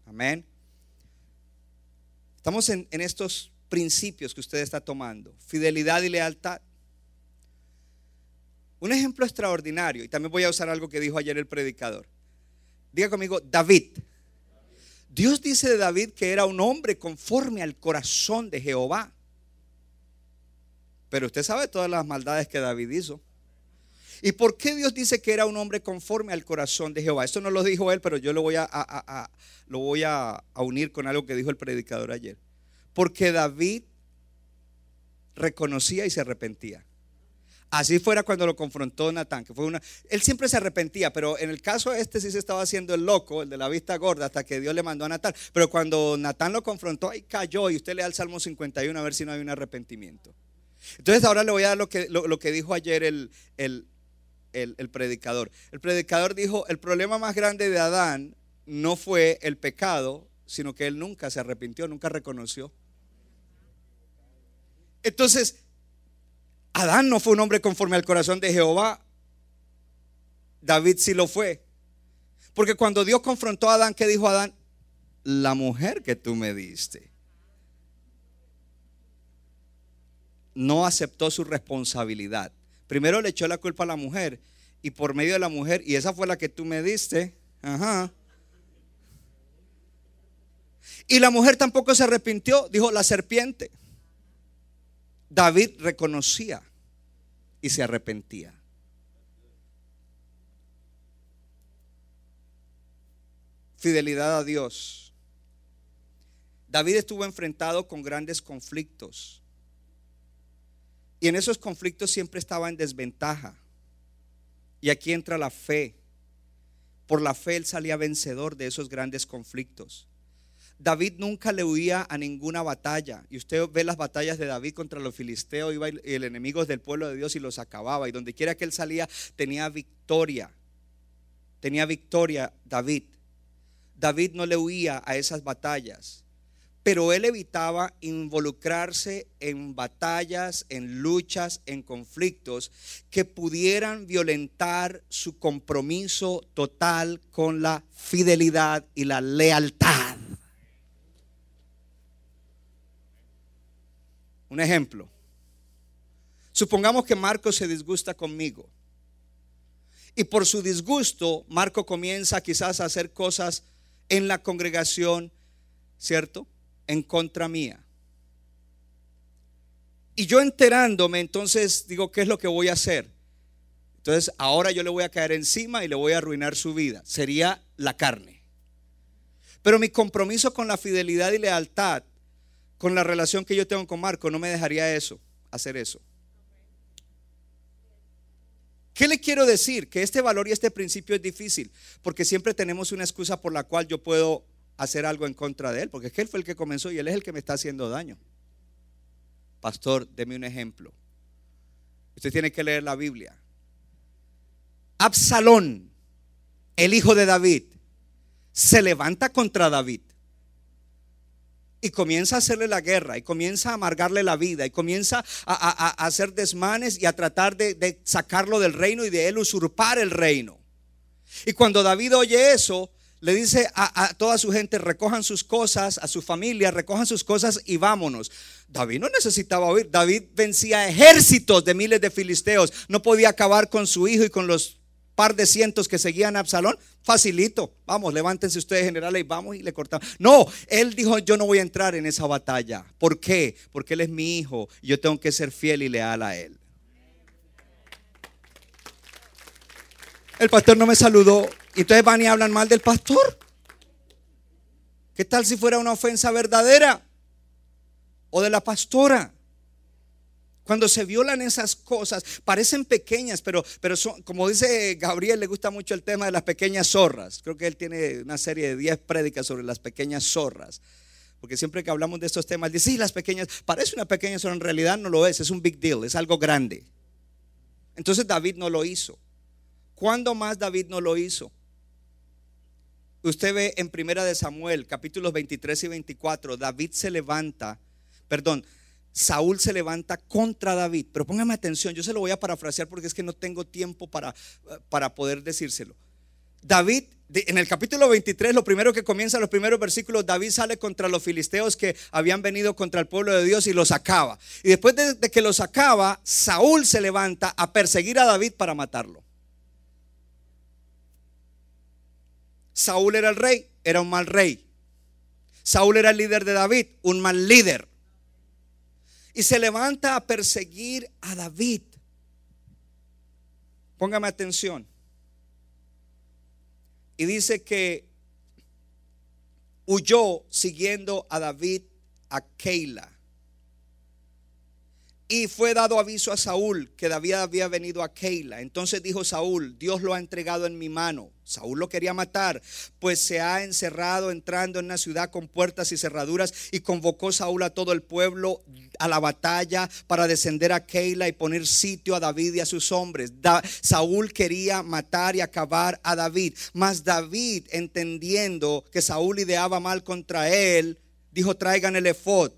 Speaker 2: Amén. Estamos en, estos principios que usted está tomando. Fidelidad y lealtad. Un ejemplo extraordinario, y también voy a usar algo que dijo ayer el predicador. Diga conmigo, David. Dios dice de David que era un hombre conforme al corazón de Jehová. Pero usted sabe todas las maldades que David hizo. ¿Y por qué Dios dice que era un hombre conforme al corazón de Jehová? Esto no lo dijo él, pero yo lo voy a, unir con algo que dijo el predicador ayer. Porque David reconocía y se arrepentía. Así fuera cuando lo confrontó Natán, que fue una. Él siempre se arrepentía, pero en el caso este sí se estaba haciendo el loco, el de la vista gorda, hasta que Dios le mandó a Natán. Pero cuando Natán lo confrontó, ahí cayó y usted le da el Salmo 51 a ver si no hay un arrepentimiento. Entonces ahora le voy a dar lo que, dijo ayer el, el- el predicador. El predicador dijo, el problema más grande de Adán no fue el pecado, sino que él nunca se arrepintió, nunca reconoció. Entonces, Adán no fue un hombre conforme al corazón de Jehová. David sí lo fue. Porque cuando Dios confrontó a Adán, ¿qué dijo Adán? La mujer que tú me diste. No aceptó su responsabilidad. Primero le echó la culpa a la mujer y por medio de la mujer, y esa fue la que tú me diste. Ajá. Y la mujer tampoco se arrepintió, dijo la serpiente. David reconocía y se arrepentía. Fidelidad a Dios. David estuvo enfrentado con grandes conflictos. Y en esos conflictos siempre estaba en desventaja. Y aquí entra la fe. Por la fe él salía vencedor de esos grandes conflictos. David nunca le huía a ninguna batalla. Y usted ve las batallas de David contra los filisteos, iba el, el enemigo del pueblo de Dios y los acababa. Y donde quiera que él salía, tenía victoria. Tenía victoria David. David no le huía a esas batallas. Pero él evitaba involucrarse en batallas, en luchas, en conflictos que pudieran violentar su compromiso total con la fidelidad y la lealtad. Un ejemplo. Supongamos que Marco se disgusta conmigo. Y por su disgusto, Marco comienza quizás a hacer cosas en la congregación, ¿cierto? En contra mía. Y yo enterándome, entonces digo, ¿qué es lo que voy a hacer? Entonces, ahora yo le voy a caer encima y le voy a arruinar su vida. Sería la carne. Pero mi compromiso con la fidelidad y lealtad con la relación que yo tengo con Marco, no me dejaría eso, hacer eso. ¿Qué le quiero decir? Que este valor y este principio es difícil, porque siempre tenemos una excusa por la cual yo puedo hacer algo en contra de él, porque es que él fue el que comenzó y él es el que me está haciendo daño. Pastor, deme un ejemplo. Usted tiene que leer la Biblia. Absalón, el hijo de David, se levanta contra David y comienza a hacerle la guerra y comienza a amargarle la vida y comienza a, hacer desmanes y a tratar de, de sacarlo del reino y de él usurpar el reino. Y cuando David oye eso, le dice a, toda su gente, recojan sus cosas, a su familia, recojan sus cosas y vámonos. David no necesitaba oír, David vencía ejércitos de miles de filisteos, no podía acabar con su hijo y con los par de cientos que seguían a Absalón, facilito. Vamos, levántense ustedes generales y vamos y le cortamos. No, él dijo, yo no voy a entrar en esa batalla. ¿Por qué? Porque él es mi hijo y yo tengo que ser fiel y leal a él. El pastor no me saludó y entonces van y hablan mal del pastor. ¿Qué tal si fuera una ofensa verdadera? O de la pastora. Cuando se violan esas cosas, parecen pequeñas, pero, pero son, como dice Gabriel, le gusta mucho el tema de las pequeñas zorras. Creo que él tiene una serie de 10 prédicas sobre las pequeñas zorras. Porque siempre que hablamos de estos temas, dice, sí, las pequeñas, parece una pequeña zorra, en realidad no lo es, es un big deal, es algo grande. Entonces David no lo hizo. ¿Cuándo más David no lo hizo? Usted ve en Primera de Samuel, capítulos 23 y 24, David se levanta, perdón, Saúl se levanta contra David. Pero póngame atención, yo se lo voy a parafrasear porque es que no tengo tiempo para, para poder decírselo. David, en el capítulo 23, lo primero que comienza, los primeros versículos, David sale contra los filisteos que habían venido contra el pueblo de Dios y los acaba. Y después de, de que los acaba, Saúl se levanta a perseguir a David para matarlo. Saúl era el rey, era un mal rey. Saúl era el líder de David, un mal líder. Y se levanta a perseguir a David. Póngame atención. Y dice que huyó siguiendo a David a Keila. Y fue dado aviso a Saúl que David había venido a Keila. Entonces dijo Saúl, Dios lo ha entregado en mi mano. Saúl lo quería matar, pues se ha encerrado entrando en una ciudad con puertas y cerraduras y convocó Saúl a todo el pueblo a la batalla para descender a Keila y poner sitio a David y a sus hombres. Saúl quería matar y acabar a David, mas David entendiendo que Saúl ideaba mal contra él, dijo, traigan el efod.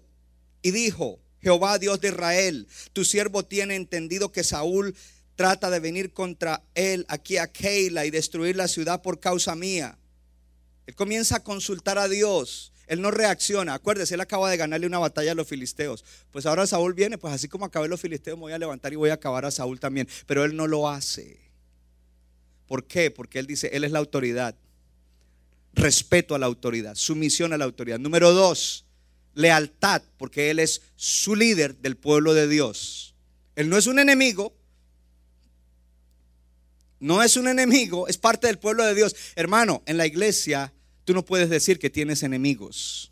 Speaker 2: Y dijo, Jehová Dios de Israel, tu siervo tiene entendido que Saúl trata de venir contra él aquí a Keila y destruir la ciudad por causa mía. Él comienza a consultar a Dios. Él no reacciona. Acuérdese, él acaba de ganarle una batalla a los filisteos. Pues ahora Saúl viene, pues así como acabé los filisteos, me voy a levantar y voy a acabar a Saúl también. Pero él no lo hace. ¿Por qué? Porque él dice, él es la autoridad. Respeto a la autoridad, sumisión a la autoridad. Número dos, lealtad, porque Él es su líder del pueblo de Dios. Él no es un enemigo, no es un enemigo, es parte del pueblo de Dios. Hermano, en la iglesia tú no puedes decir que tienes enemigos.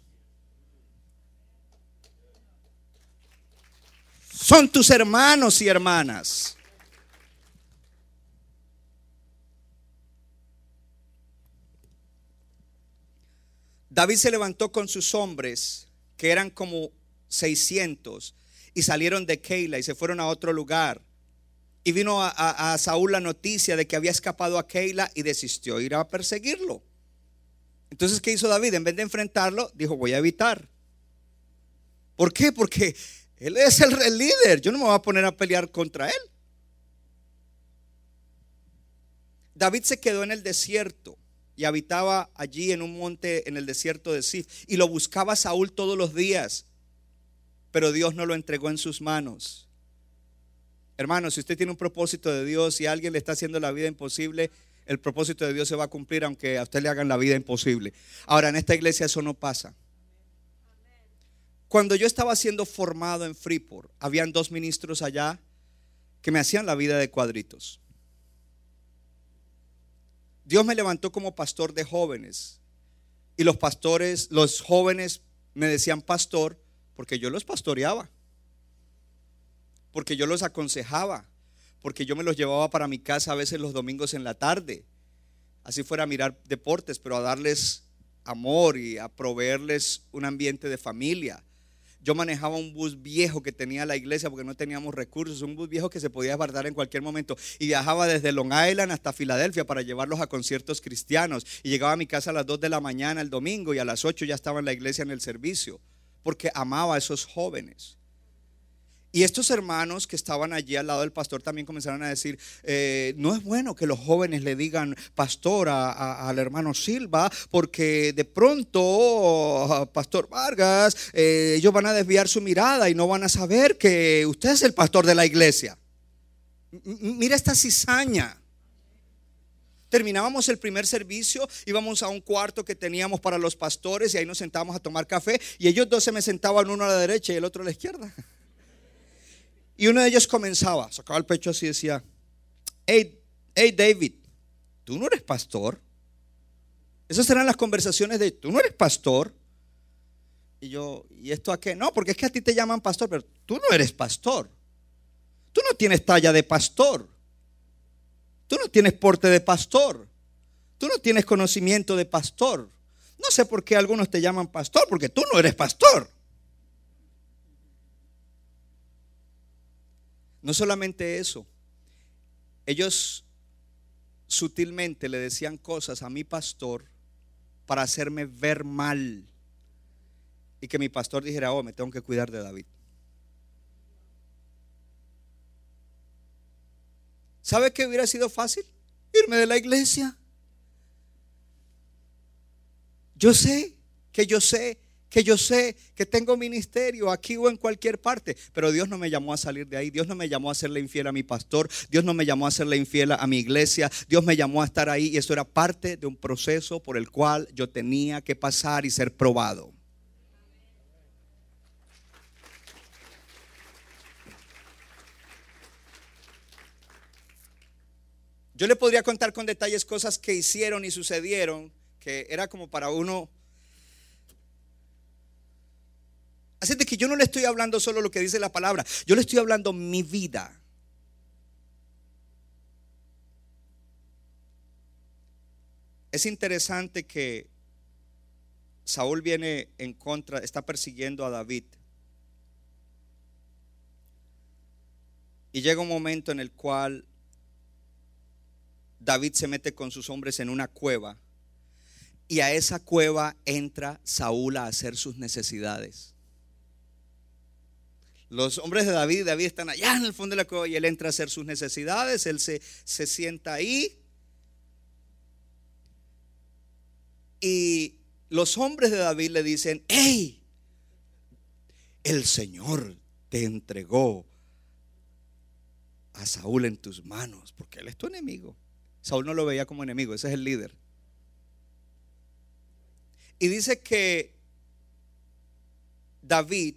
Speaker 2: Son tus hermanos y hermanas. David se levantó con sus hombres que eran como 600, y salieron de Keila y se fueron a otro lugar. Y vino a, Saúl la noticia de que había escapado a Keila y desistió ir a perseguirlo. Entonces, ¿qué hizo David? En vez de enfrentarlo, dijo, voy a evitar. ¿Por qué? Porque él es el, líder. Yo no me voy a poner a pelear contra él. David se quedó en el desierto y habitaba allí en un monte en el desierto de Sif. Y lo buscaba Saúl todos los días, pero Dios no lo entregó en sus manos. Hermano, si usted tiene un propósito de Dios y alguien le está haciendo la vida imposible, el propósito de Dios se va a cumplir aunque a usted le hagan la vida imposible. Ahora, en esta iglesia eso no pasa. Cuando yo estaba siendo formado en Freeport, habían dos ministros allá que me hacían la vida de cuadritos. Dios me levantó como pastor de jóvenes. Y los pastores, los jóvenes me decían pastor porque yo los pastoreaba. Porque yo los aconsejaba. Porque yo me los llevaba para mi casa a veces los domingos en la tarde. Así fuera a mirar deportes, pero a darles amor y a proveerles un ambiente de familia. Yo manejaba un bus viejo que tenía la iglesia porque no teníamos recursos, un bus viejo que se podía guardar en cualquier momento. Y viajaba desde Long Island hasta Filadelfia para llevarlos a conciertos cristianos. Y llegaba a mi casa a las 2 de la mañana el domingo y a las 8 ya estaba en la iglesia en el servicio. Porque amaba a esos jóvenes. Y estos hermanos que estaban allí al lado del pastor también comenzaron a decir, eh, no es bueno que los jóvenes le digan pastor al hermano Silva, porque de pronto, pastor Vargas, eh, ellos van a desviar su mirada y no van a saber que usted es el pastor de la iglesia. mira esta cizaña. Terminábamos el primer servicio, íbamos a un cuarto que teníamos para los pastores y ahí nos sentábamos a tomar café y ellos dos se me sentaban uno a la derecha y el otro a la izquierda. [LAUGHS] Y uno de ellos comenzaba, sacaba el pecho así y decía, hey, hey David, tú no eres pastor. Esas eran las conversaciones de, tú no eres pastor. Y yo, ¿y esto a qué? No, porque es que a ti te llaman pastor, pero tú no eres pastor. Tú no tienes talla de pastor. Tú no tienes porte de pastor. Tú no tienes conocimiento de pastor. No sé por qué algunos te llaman pastor, porque tú no eres pastor. No solamente eso, ellos sutilmente le decían cosas a mi pastor para hacerme ver mal y que mi pastor dijera, oh, me tengo que cuidar de David. ¿Sabe qué hubiera sido fácil? Irme de la iglesia. Yo sé que yo sé que yo sé que tengo ministerio aquí o en cualquier parte, pero Dios no me llamó a salir de ahí, Dios no me llamó a serle infiel a mi pastor, Dios no me llamó a serle infiel a mi iglesia, Dios me llamó a estar ahí y eso era parte de un proceso por el cual yo tenía que pasar y ser probado. Yo le podría contar con detalles cosas que hicieron y sucedieron, que era como para uno... Así de que yo no le estoy hablando solo lo que dice la palabra, yo le estoy hablando mi vida. Es interesante que Saúl viene en contra, está persiguiendo a David. Y llega un momento en el cual David se mete con sus hombres en una cueva y a esa cueva entra Saúl a hacer sus necesidades. Los hombres de David, David están allá en el fondo de la cueva y él entra a hacer sus necesidades, él se, se sienta ahí. Y los hombres de David le dicen, hey, el Señor te entregó a Saúl en tus manos, porque él es tu enemigo. Saúl no lo veía como enemigo, ese es el líder. Y dice que David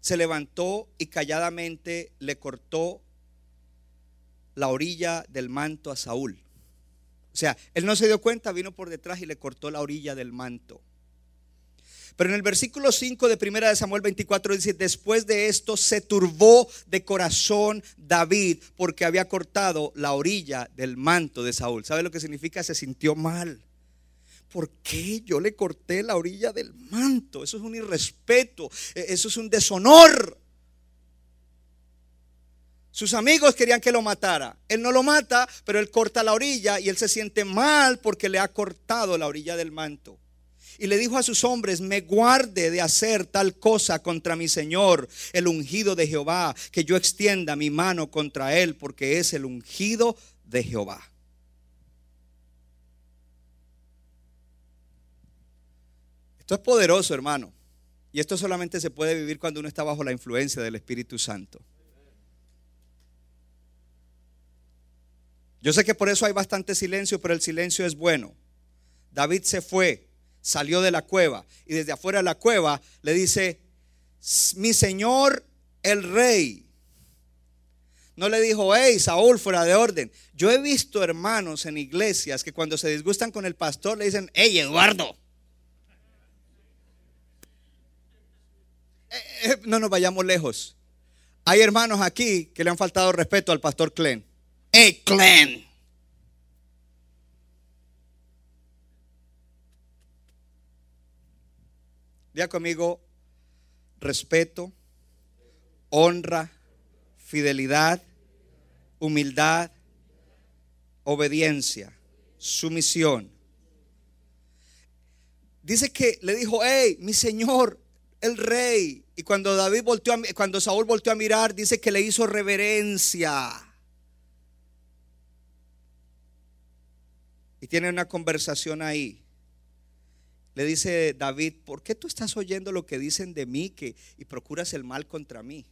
Speaker 2: se levantó y calladamente le cortó la orilla del manto a Saúl. O sea, él no se dio cuenta, vino por detrás y le cortó la orilla del manto. Pero en el versículo 5 de 1 de Samuel 24 dice, después de esto se turbó de corazón David porque había cortado la orilla del manto de Saúl. ¿Sabe lo que significa? Se sintió mal. ¿Por qué yo le corté la orilla del manto? Eso es un irrespeto, e-, eso es un deshonor. Sus amigos querían que lo matara. Él no lo mata, pero él corta la orilla y él se siente mal porque le ha cortado la orilla del manto. Y le dijo a sus hombres, me guarde de hacer tal cosa contra mi Señor, el ungido de Jehová, que yo extienda mi mano contra él, porque es el ungido de Jehová. Esto es poderoso, hermano. Y esto solamente se puede vivir cuando uno está bajo la influencia del Espíritu Santo. Yo sé que por eso hay bastante silencio, pero el silencio es bueno. David se fue, salió de la cueva y desde afuera de la cueva le dice, mi señor el rey. No le dijo, hey, Saúl, fuera de orden. Yo he visto hermanos en iglesias que cuando se disgustan con el pastor le dicen, hey, Eduardo. Eh, eh, no nos vayamos lejos. Hay hermanos aquí que le han faltado respeto al pastor Clen. ¡Hey, Clen! Diga conmigo, respeto, honra, fidelidad, humildad, obediencia, sumisión. Dice que le dijo, hey, mi señor, el rey. Y cuando David volteó, cuando Saúl volteó a mirar, dice que le hizo reverencia. Y tiene una conversación ahí. Le dice David, ¿por qué tú estás oyendo lo que dicen de mí que, y procuras el mal contra mí?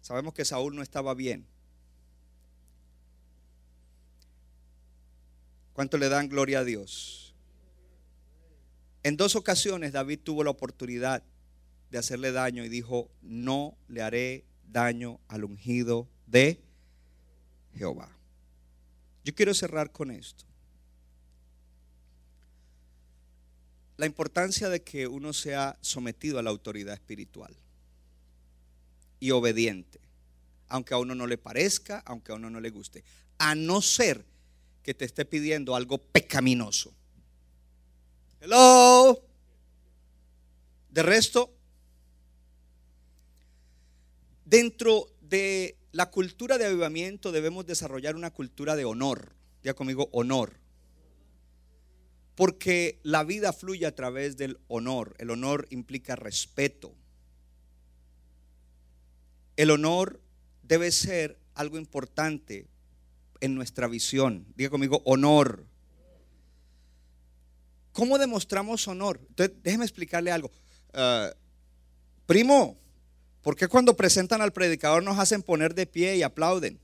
Speaker 2: Sabemos que Saúl no estaba bien. ¿Cuánto le dan gloria a Dios? En dos ocasiones David tuvo la oportunidad de hacerle daño y dijo, no le haré daño al ungido de Jehová. Yo quiero cerrar con esto. La importancia de que uno sea sometido a la autoridad espiritual y obediente, aunque a uno no le parezca, aunque a uno no le guste, a no ser que te esté pidiendo algo pecaminoso. Hello. De resto, Dentro de la cultura de avivamiento debemos desarrollar una cultura de honor. Ya conmigo, honor. Porque la vida fluye a través del honor. El honor implica respeto. El honor debe ser algo importante en nuestra visión. Diga conmigo, honor. ¿Cómo demostramos honor? Entonces, déjeme explicarle algo. Ah, primo, ¿Por qué cuando presentan al predicador nos hacen poner de pie y aplauden?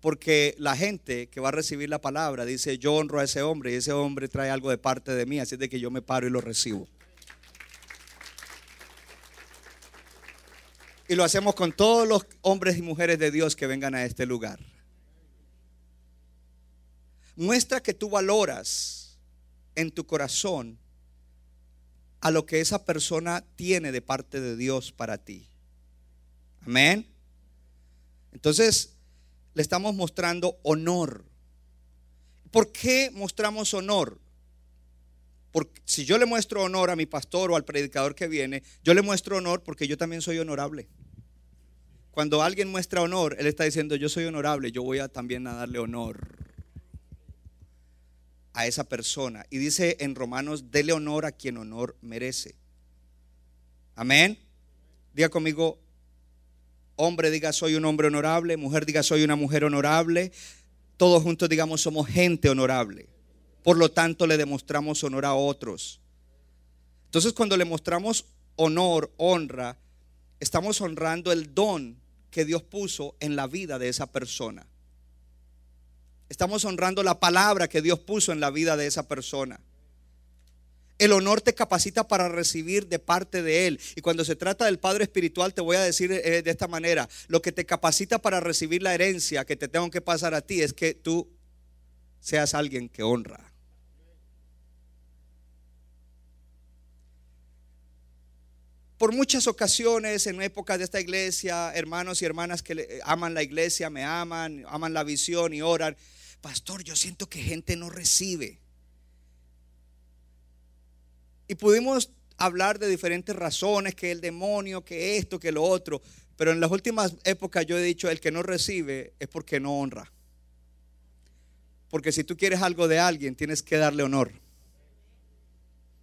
Speaker 2: Porque la gente que va a recibir la palabra dice, yo honro a ese hombre y ese hombre trae algo de parte de mí, así de que yo me paro y lo recibo. Y lo hacemos con todos los hombres y mujeres de Dios que vengan a este lugar. muestra que tú valoras en tu corazón a lo que esa persona tiene de parte de Dios para ti. Amén. Entonces, le estamos mostrando honor. ¿Por qué mostramos honor? Porque si yo le muestro honor a mi pastor o al predicador que viene, yo le muestro honor porque yo también soy honorable. Cuando alguien muestra honor, él está diciendo, yo soy honorable, yo voy a también a darle honor a esa persona. Y dice en Romanos, dele honor a quien honor merece. Amén. Diga conmigo, hombre diga soy un hombre honorable, mujer diga soy una mujer honorable. Todos juntos digamos somos gente honorable. Por lo tanto le demostramos honor a otros. Entonces cuando le mostramos honor, honra, estamos honrando el don que Dios puso en la vida de esa persona. Estamos honrando la palabra que Dios puso en la vida de esa persona. El honor te capacita para recibir de parte de Él. Y cuando se trata del Padre Espiritual, te voy a decir eh, de esta manera, lo que te capacita para recibir la herencia que te tengo que pasar a ti es que tú seas alguien que honra. por muchas ocasiones en época de esta iglesia, hermanos y hermanas que aman la iglesia, me aman, aman la visión y oran, pastor, yo siento que gente no recibe. Y pudimos hablar de diferentes razones, que el demonio, que esto, que lo otro, pero en las últimas épocas yo he dicho, el que no recibe es porque no honra. Porque si tú quieres algo de alguien, tienes que darle honor.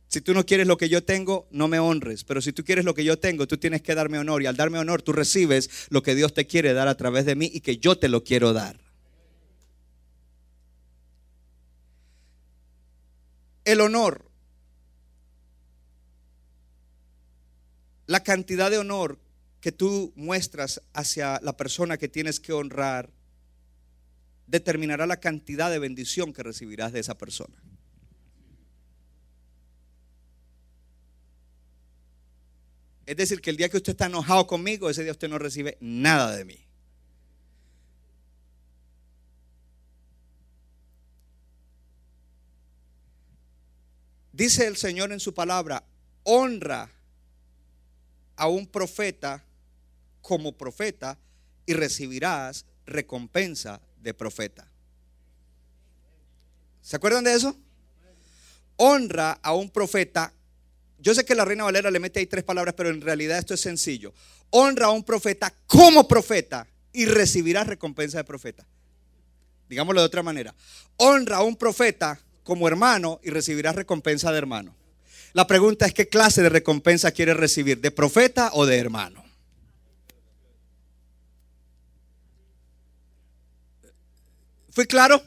Speaker 2: Si tú no quieres lo que yo tengo, no me honres. Pero si tú quieres lo que yo tengo, tú tienes que darme honor. Y al darme honor, tú recibes lo que Dios te quiere dar a través de mí y que yo te lo quiero dar. El honor. La cantidad de honor que tú muestras hacia la persona que tienes que honrar determinará la cantidad de bendición que recibirás de esa persona. Es decir, que el día que usted está enojado conmigo, ese día usted no recibe nada de mí. Dice el Señor en su palabra, honra a un profeta como profeta y recibirás recompensa de profeta. ¿Se acuerdan de eso? Honra a un profeta yo sé que la Reina Valera le mete ahí tres palabras, pero en realidad esto es sencillo. Honra a un profeta como profeta y recibirás recompensa de profeta. Digámoslo de otra manera. Honra a un profeta como hermano y recibirás recompensa de hermano. La pregunta es qué clase de recompensa quieres recibir, de profeta o de hermano. ¿Fui claro?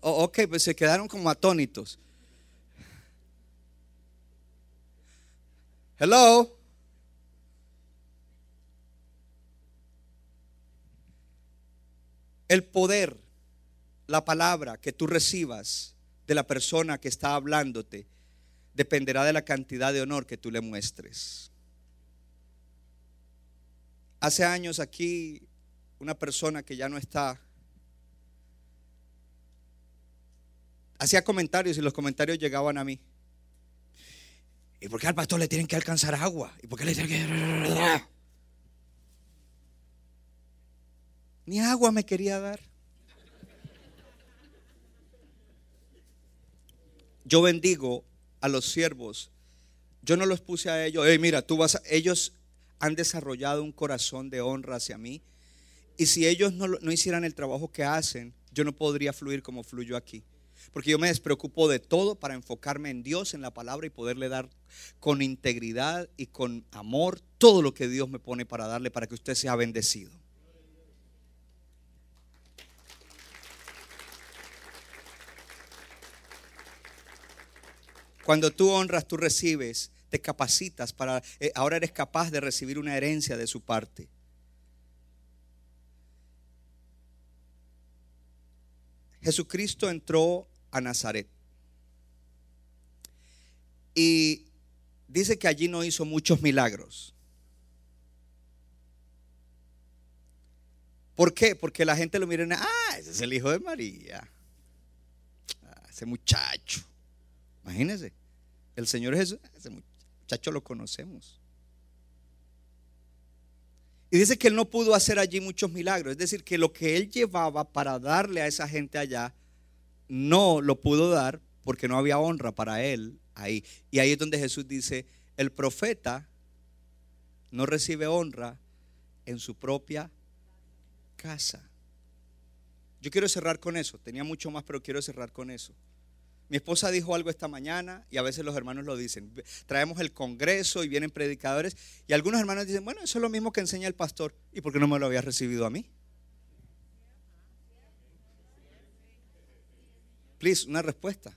Speaker 2: Oh, ok, pues se quedaron como atónitos. Hello. El poder, la palabra que tú recibas de la persona que está hablándote, dependerá de la cantidad de honor que tú le muestres. Hace años aquí, una persona que ya no está, hacía comentarios y los comentarios llegaban a mí. ¿Y por qué al pastor le tienen que alcanzar agua? ¿Y por qué le tienen que... [LAUGHS] Ni agua me quería dar. Yo bendigo a los siervos. Yo no los puse a ellos. Hey, mira, tú vas ellos han desarrollado un corazón de honra hacia mí. Y si ellos no, no hicieran el trabajo que hacen, yo no podría fluir como fluyo aquí. Porque yo me despreocupo de todo para enfocarme en Dios, en la palabra y poderle dar con integridad y con amor todo lo que Dios me pone para darle para que usted sea bendecido. Cuando tú honras, tú recibes, te capacitas para, eh, ahora eres capaz de recibir una herencia de su parte. Jesucristo entró a Nazaret. Y dice que allí no hizo muchos milagros. ¿Por qué? Porque la gente lo mira y ah, ese es el hijo de María. ese muchacho. Imagínense, el Señor Jesús, ese muchacho lo conocemos. Y dice que él no pudo hacer allí muchos milagros. Es decir, que lo que él llevaba para darle a esa gente allá, no lo pudo dar porque no había honra para él ahí. Y ahí es donde Jesús dice, el profeta no recibe honra en su propia casa. Yo quiero cerrar con eso. Tenía mucho más, pero quiero cerrar con eso. Mi esposa dijo algo esta mañana y a veces los hermanos lo dicen. Traemos el congreso y vienen predicadores y algunos hermanos dicen, bueno, eso es lo mismo que enseña el pastor. ¿Y por qué no me lo había recibido a mí? Please, una respuesta.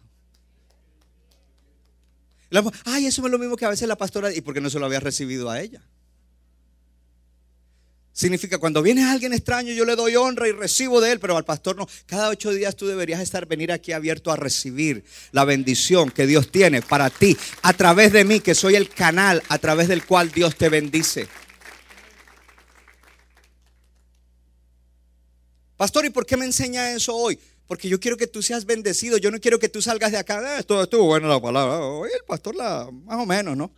Speaker 2: Ay, eso es lo mismo que a veces la pastora. ¿Y por qué no se lo había recibido a ella? Significa cuando viene alguien extraño yo le doy honra y recibo de él, pero al pastor no. Cada ocho días tú deberías estar venir aquí abierto a recibir la bendición que Dios tiene para ti a través de mí, que soy el canal a través del cual Dios te bendice. Pastor, ¿y por qué me enseña eso hoy? Porque yo quiero que tú seas bendecido. Yo no quiero que tú salgas de acá. Ah, esto estuvo bueno la palabra. Hoy el pastor la, más o menos, ¿no?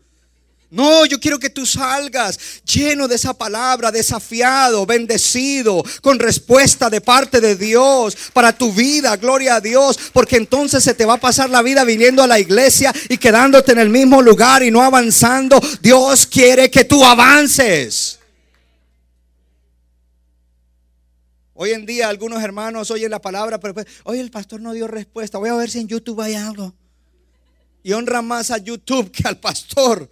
Speaker 2: No, yo quiero que tú salgas lleno de esa palabra, desafiado, bendecido, con respuesta de parte de Dios para tu vida, gloria a Dios, porque entonces se te va a pasar la vida viniendo a la iglesia y quedándote en el mismo lugar y no avanzando. Dios quiere que tú avances. Hoy en día algunos hermanos oyen la palabra, pero pues, hoy el pastor no dio respuesta. Voy a ver si en YouTube hay algo. Y honra más a YouTube que al pastor.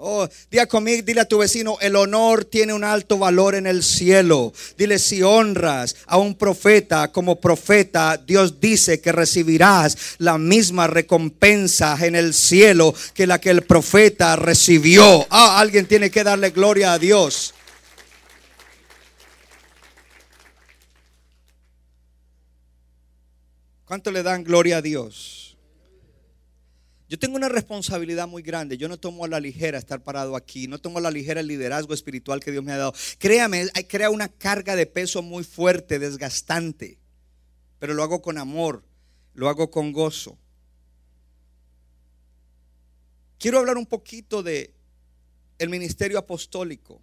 Speaker 2: Oh, diga conmigo, dile a tu vecino, el honor tiene un alto valor en el cielo. Dile, si honras a un profeta como profeta, Dios dice que recibirás la misma recompensa en el cielo que la que el profeta recibió. Ah, alguien tiene que darle gloria a Dios. ¿Cuánto le dan gloria a Dios? Yo tengo una responsabilidad muy grande. Yo no tomo a la ligera estar parado aquí. No tomo a la ligera el liderazgo espiritual que Dios me ha dado. Créame, crea una carga de peso muy fuerte, desgastante. Pero lo hago con amor, lo hago con gozo. Quiero hablar un poquito de el ministerio apostólico.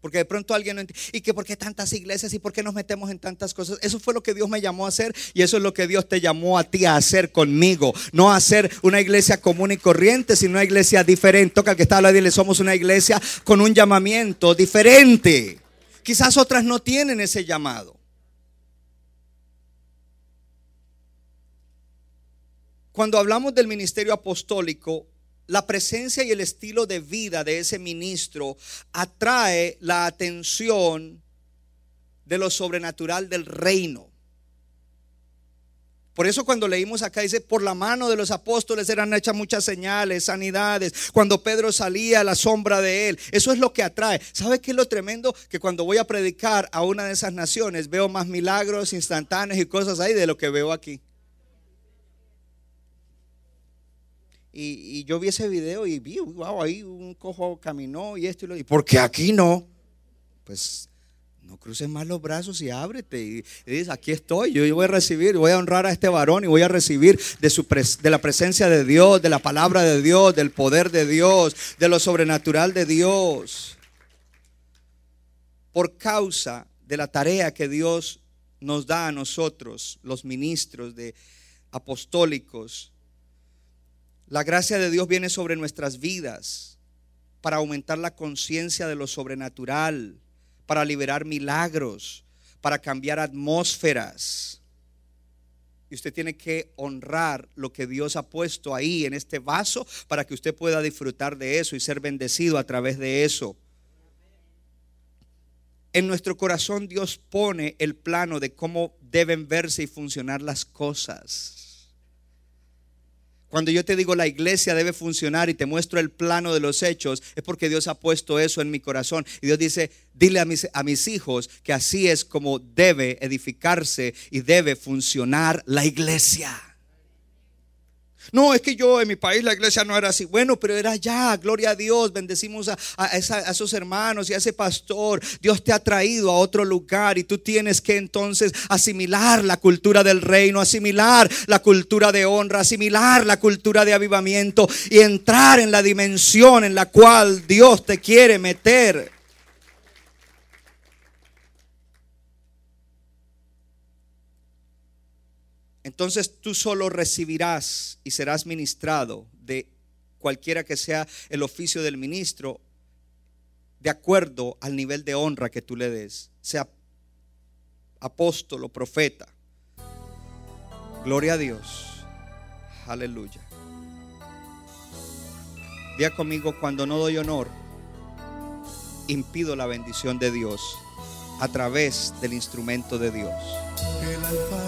Speaker 2: Porque de pronto alguien no entiende. ¿Y que por qué tantas iglesias y por qué nos metemos en tantas cosas? Eso fue lo que Dios me llamó a hacer y eso es lo que Dios te llamó a ti a hacer conmigo. No a hacer una iglesia común y corriente, sino una iglesia diferente. Toca al que está hablando dile, somos una iglesia con un llamamiento diferente. Quizás otras no tienen ese llamado. Cuando hablamos del ministerio apostólico, la presencia y el estilo de vida de ese ministro atrae la atención de lo sobrenatural del reino. Por eso cuando leímos acá dice, por la mano de los apóstoles eran hechas muchas señales, sanidades. Cuando Pedro salía a la sombra de él, eso es lo que atrae. ¿Sabe qué es lo tremendo? Que cuando voy a predicar a una de esas naciones veo más milagros instantáneos y cosas ahí de lo que veo aquí. Y, yo vi ese video y vi, wow, ahí un cojo caminó y esto y lo y porque aquí no, pues no cruces más los brazos y ábrete y, dices, aquí estoy, yo, voy a recibir, voy a honrar a este varón y voy a recibir de, su de la presencia de Dios, de la palabra de Dios, del poder de Dios, de lo sobrenatural de Dios. Por causa de la tarea que Dios nos da a nosotros, los ministros de apostólicos, la gracia de Dios viene sobre nuestras vidas para aumentar la conciencia de lo sobrenatural, para liberar milagros, para cambiar atmósferas. Y usted tiene que honrar lo que Dios ha puesto ahí en este vaso para que usted pueda disfrutar de eso y ser bendecido a través de eso. En nuestro corazón Dios pone el plano de cómo deben verse y funcionar las cosas. Cuando yo te digo la iglesia debe funcionar y te muestro el plano de los hechos, es porque Dios ha puesto eso en mi corazón. Y Dios dice, dile a mis, a mis hijos que así es como debe edificarse y debe funcionar la iglesia. No, es que yo en mi país la iglesia no era así. Bueno, pero era ya, gloria a Dios, bendecimos a, esos hermanos y a ese pastor. Dios te ha traído a otro lugar y tú tienes que entonces asimilar la cultura del reino, asimilar la cultura de honra, asimilar la cultura de avivamiento y entrar en la dimensión en la cual Dios te quiere meter. Entonces tú solo recibirás y serás ministrado de cualquiera que sea el oficio del ministro de acuerdo al nivel de honra que tú le des, sea apóstol o profeta. Gloria a Dios. Aleluya. Día conmigo, cuando no doy honor, impido la bendición de Dios a través del instrumento de Dios.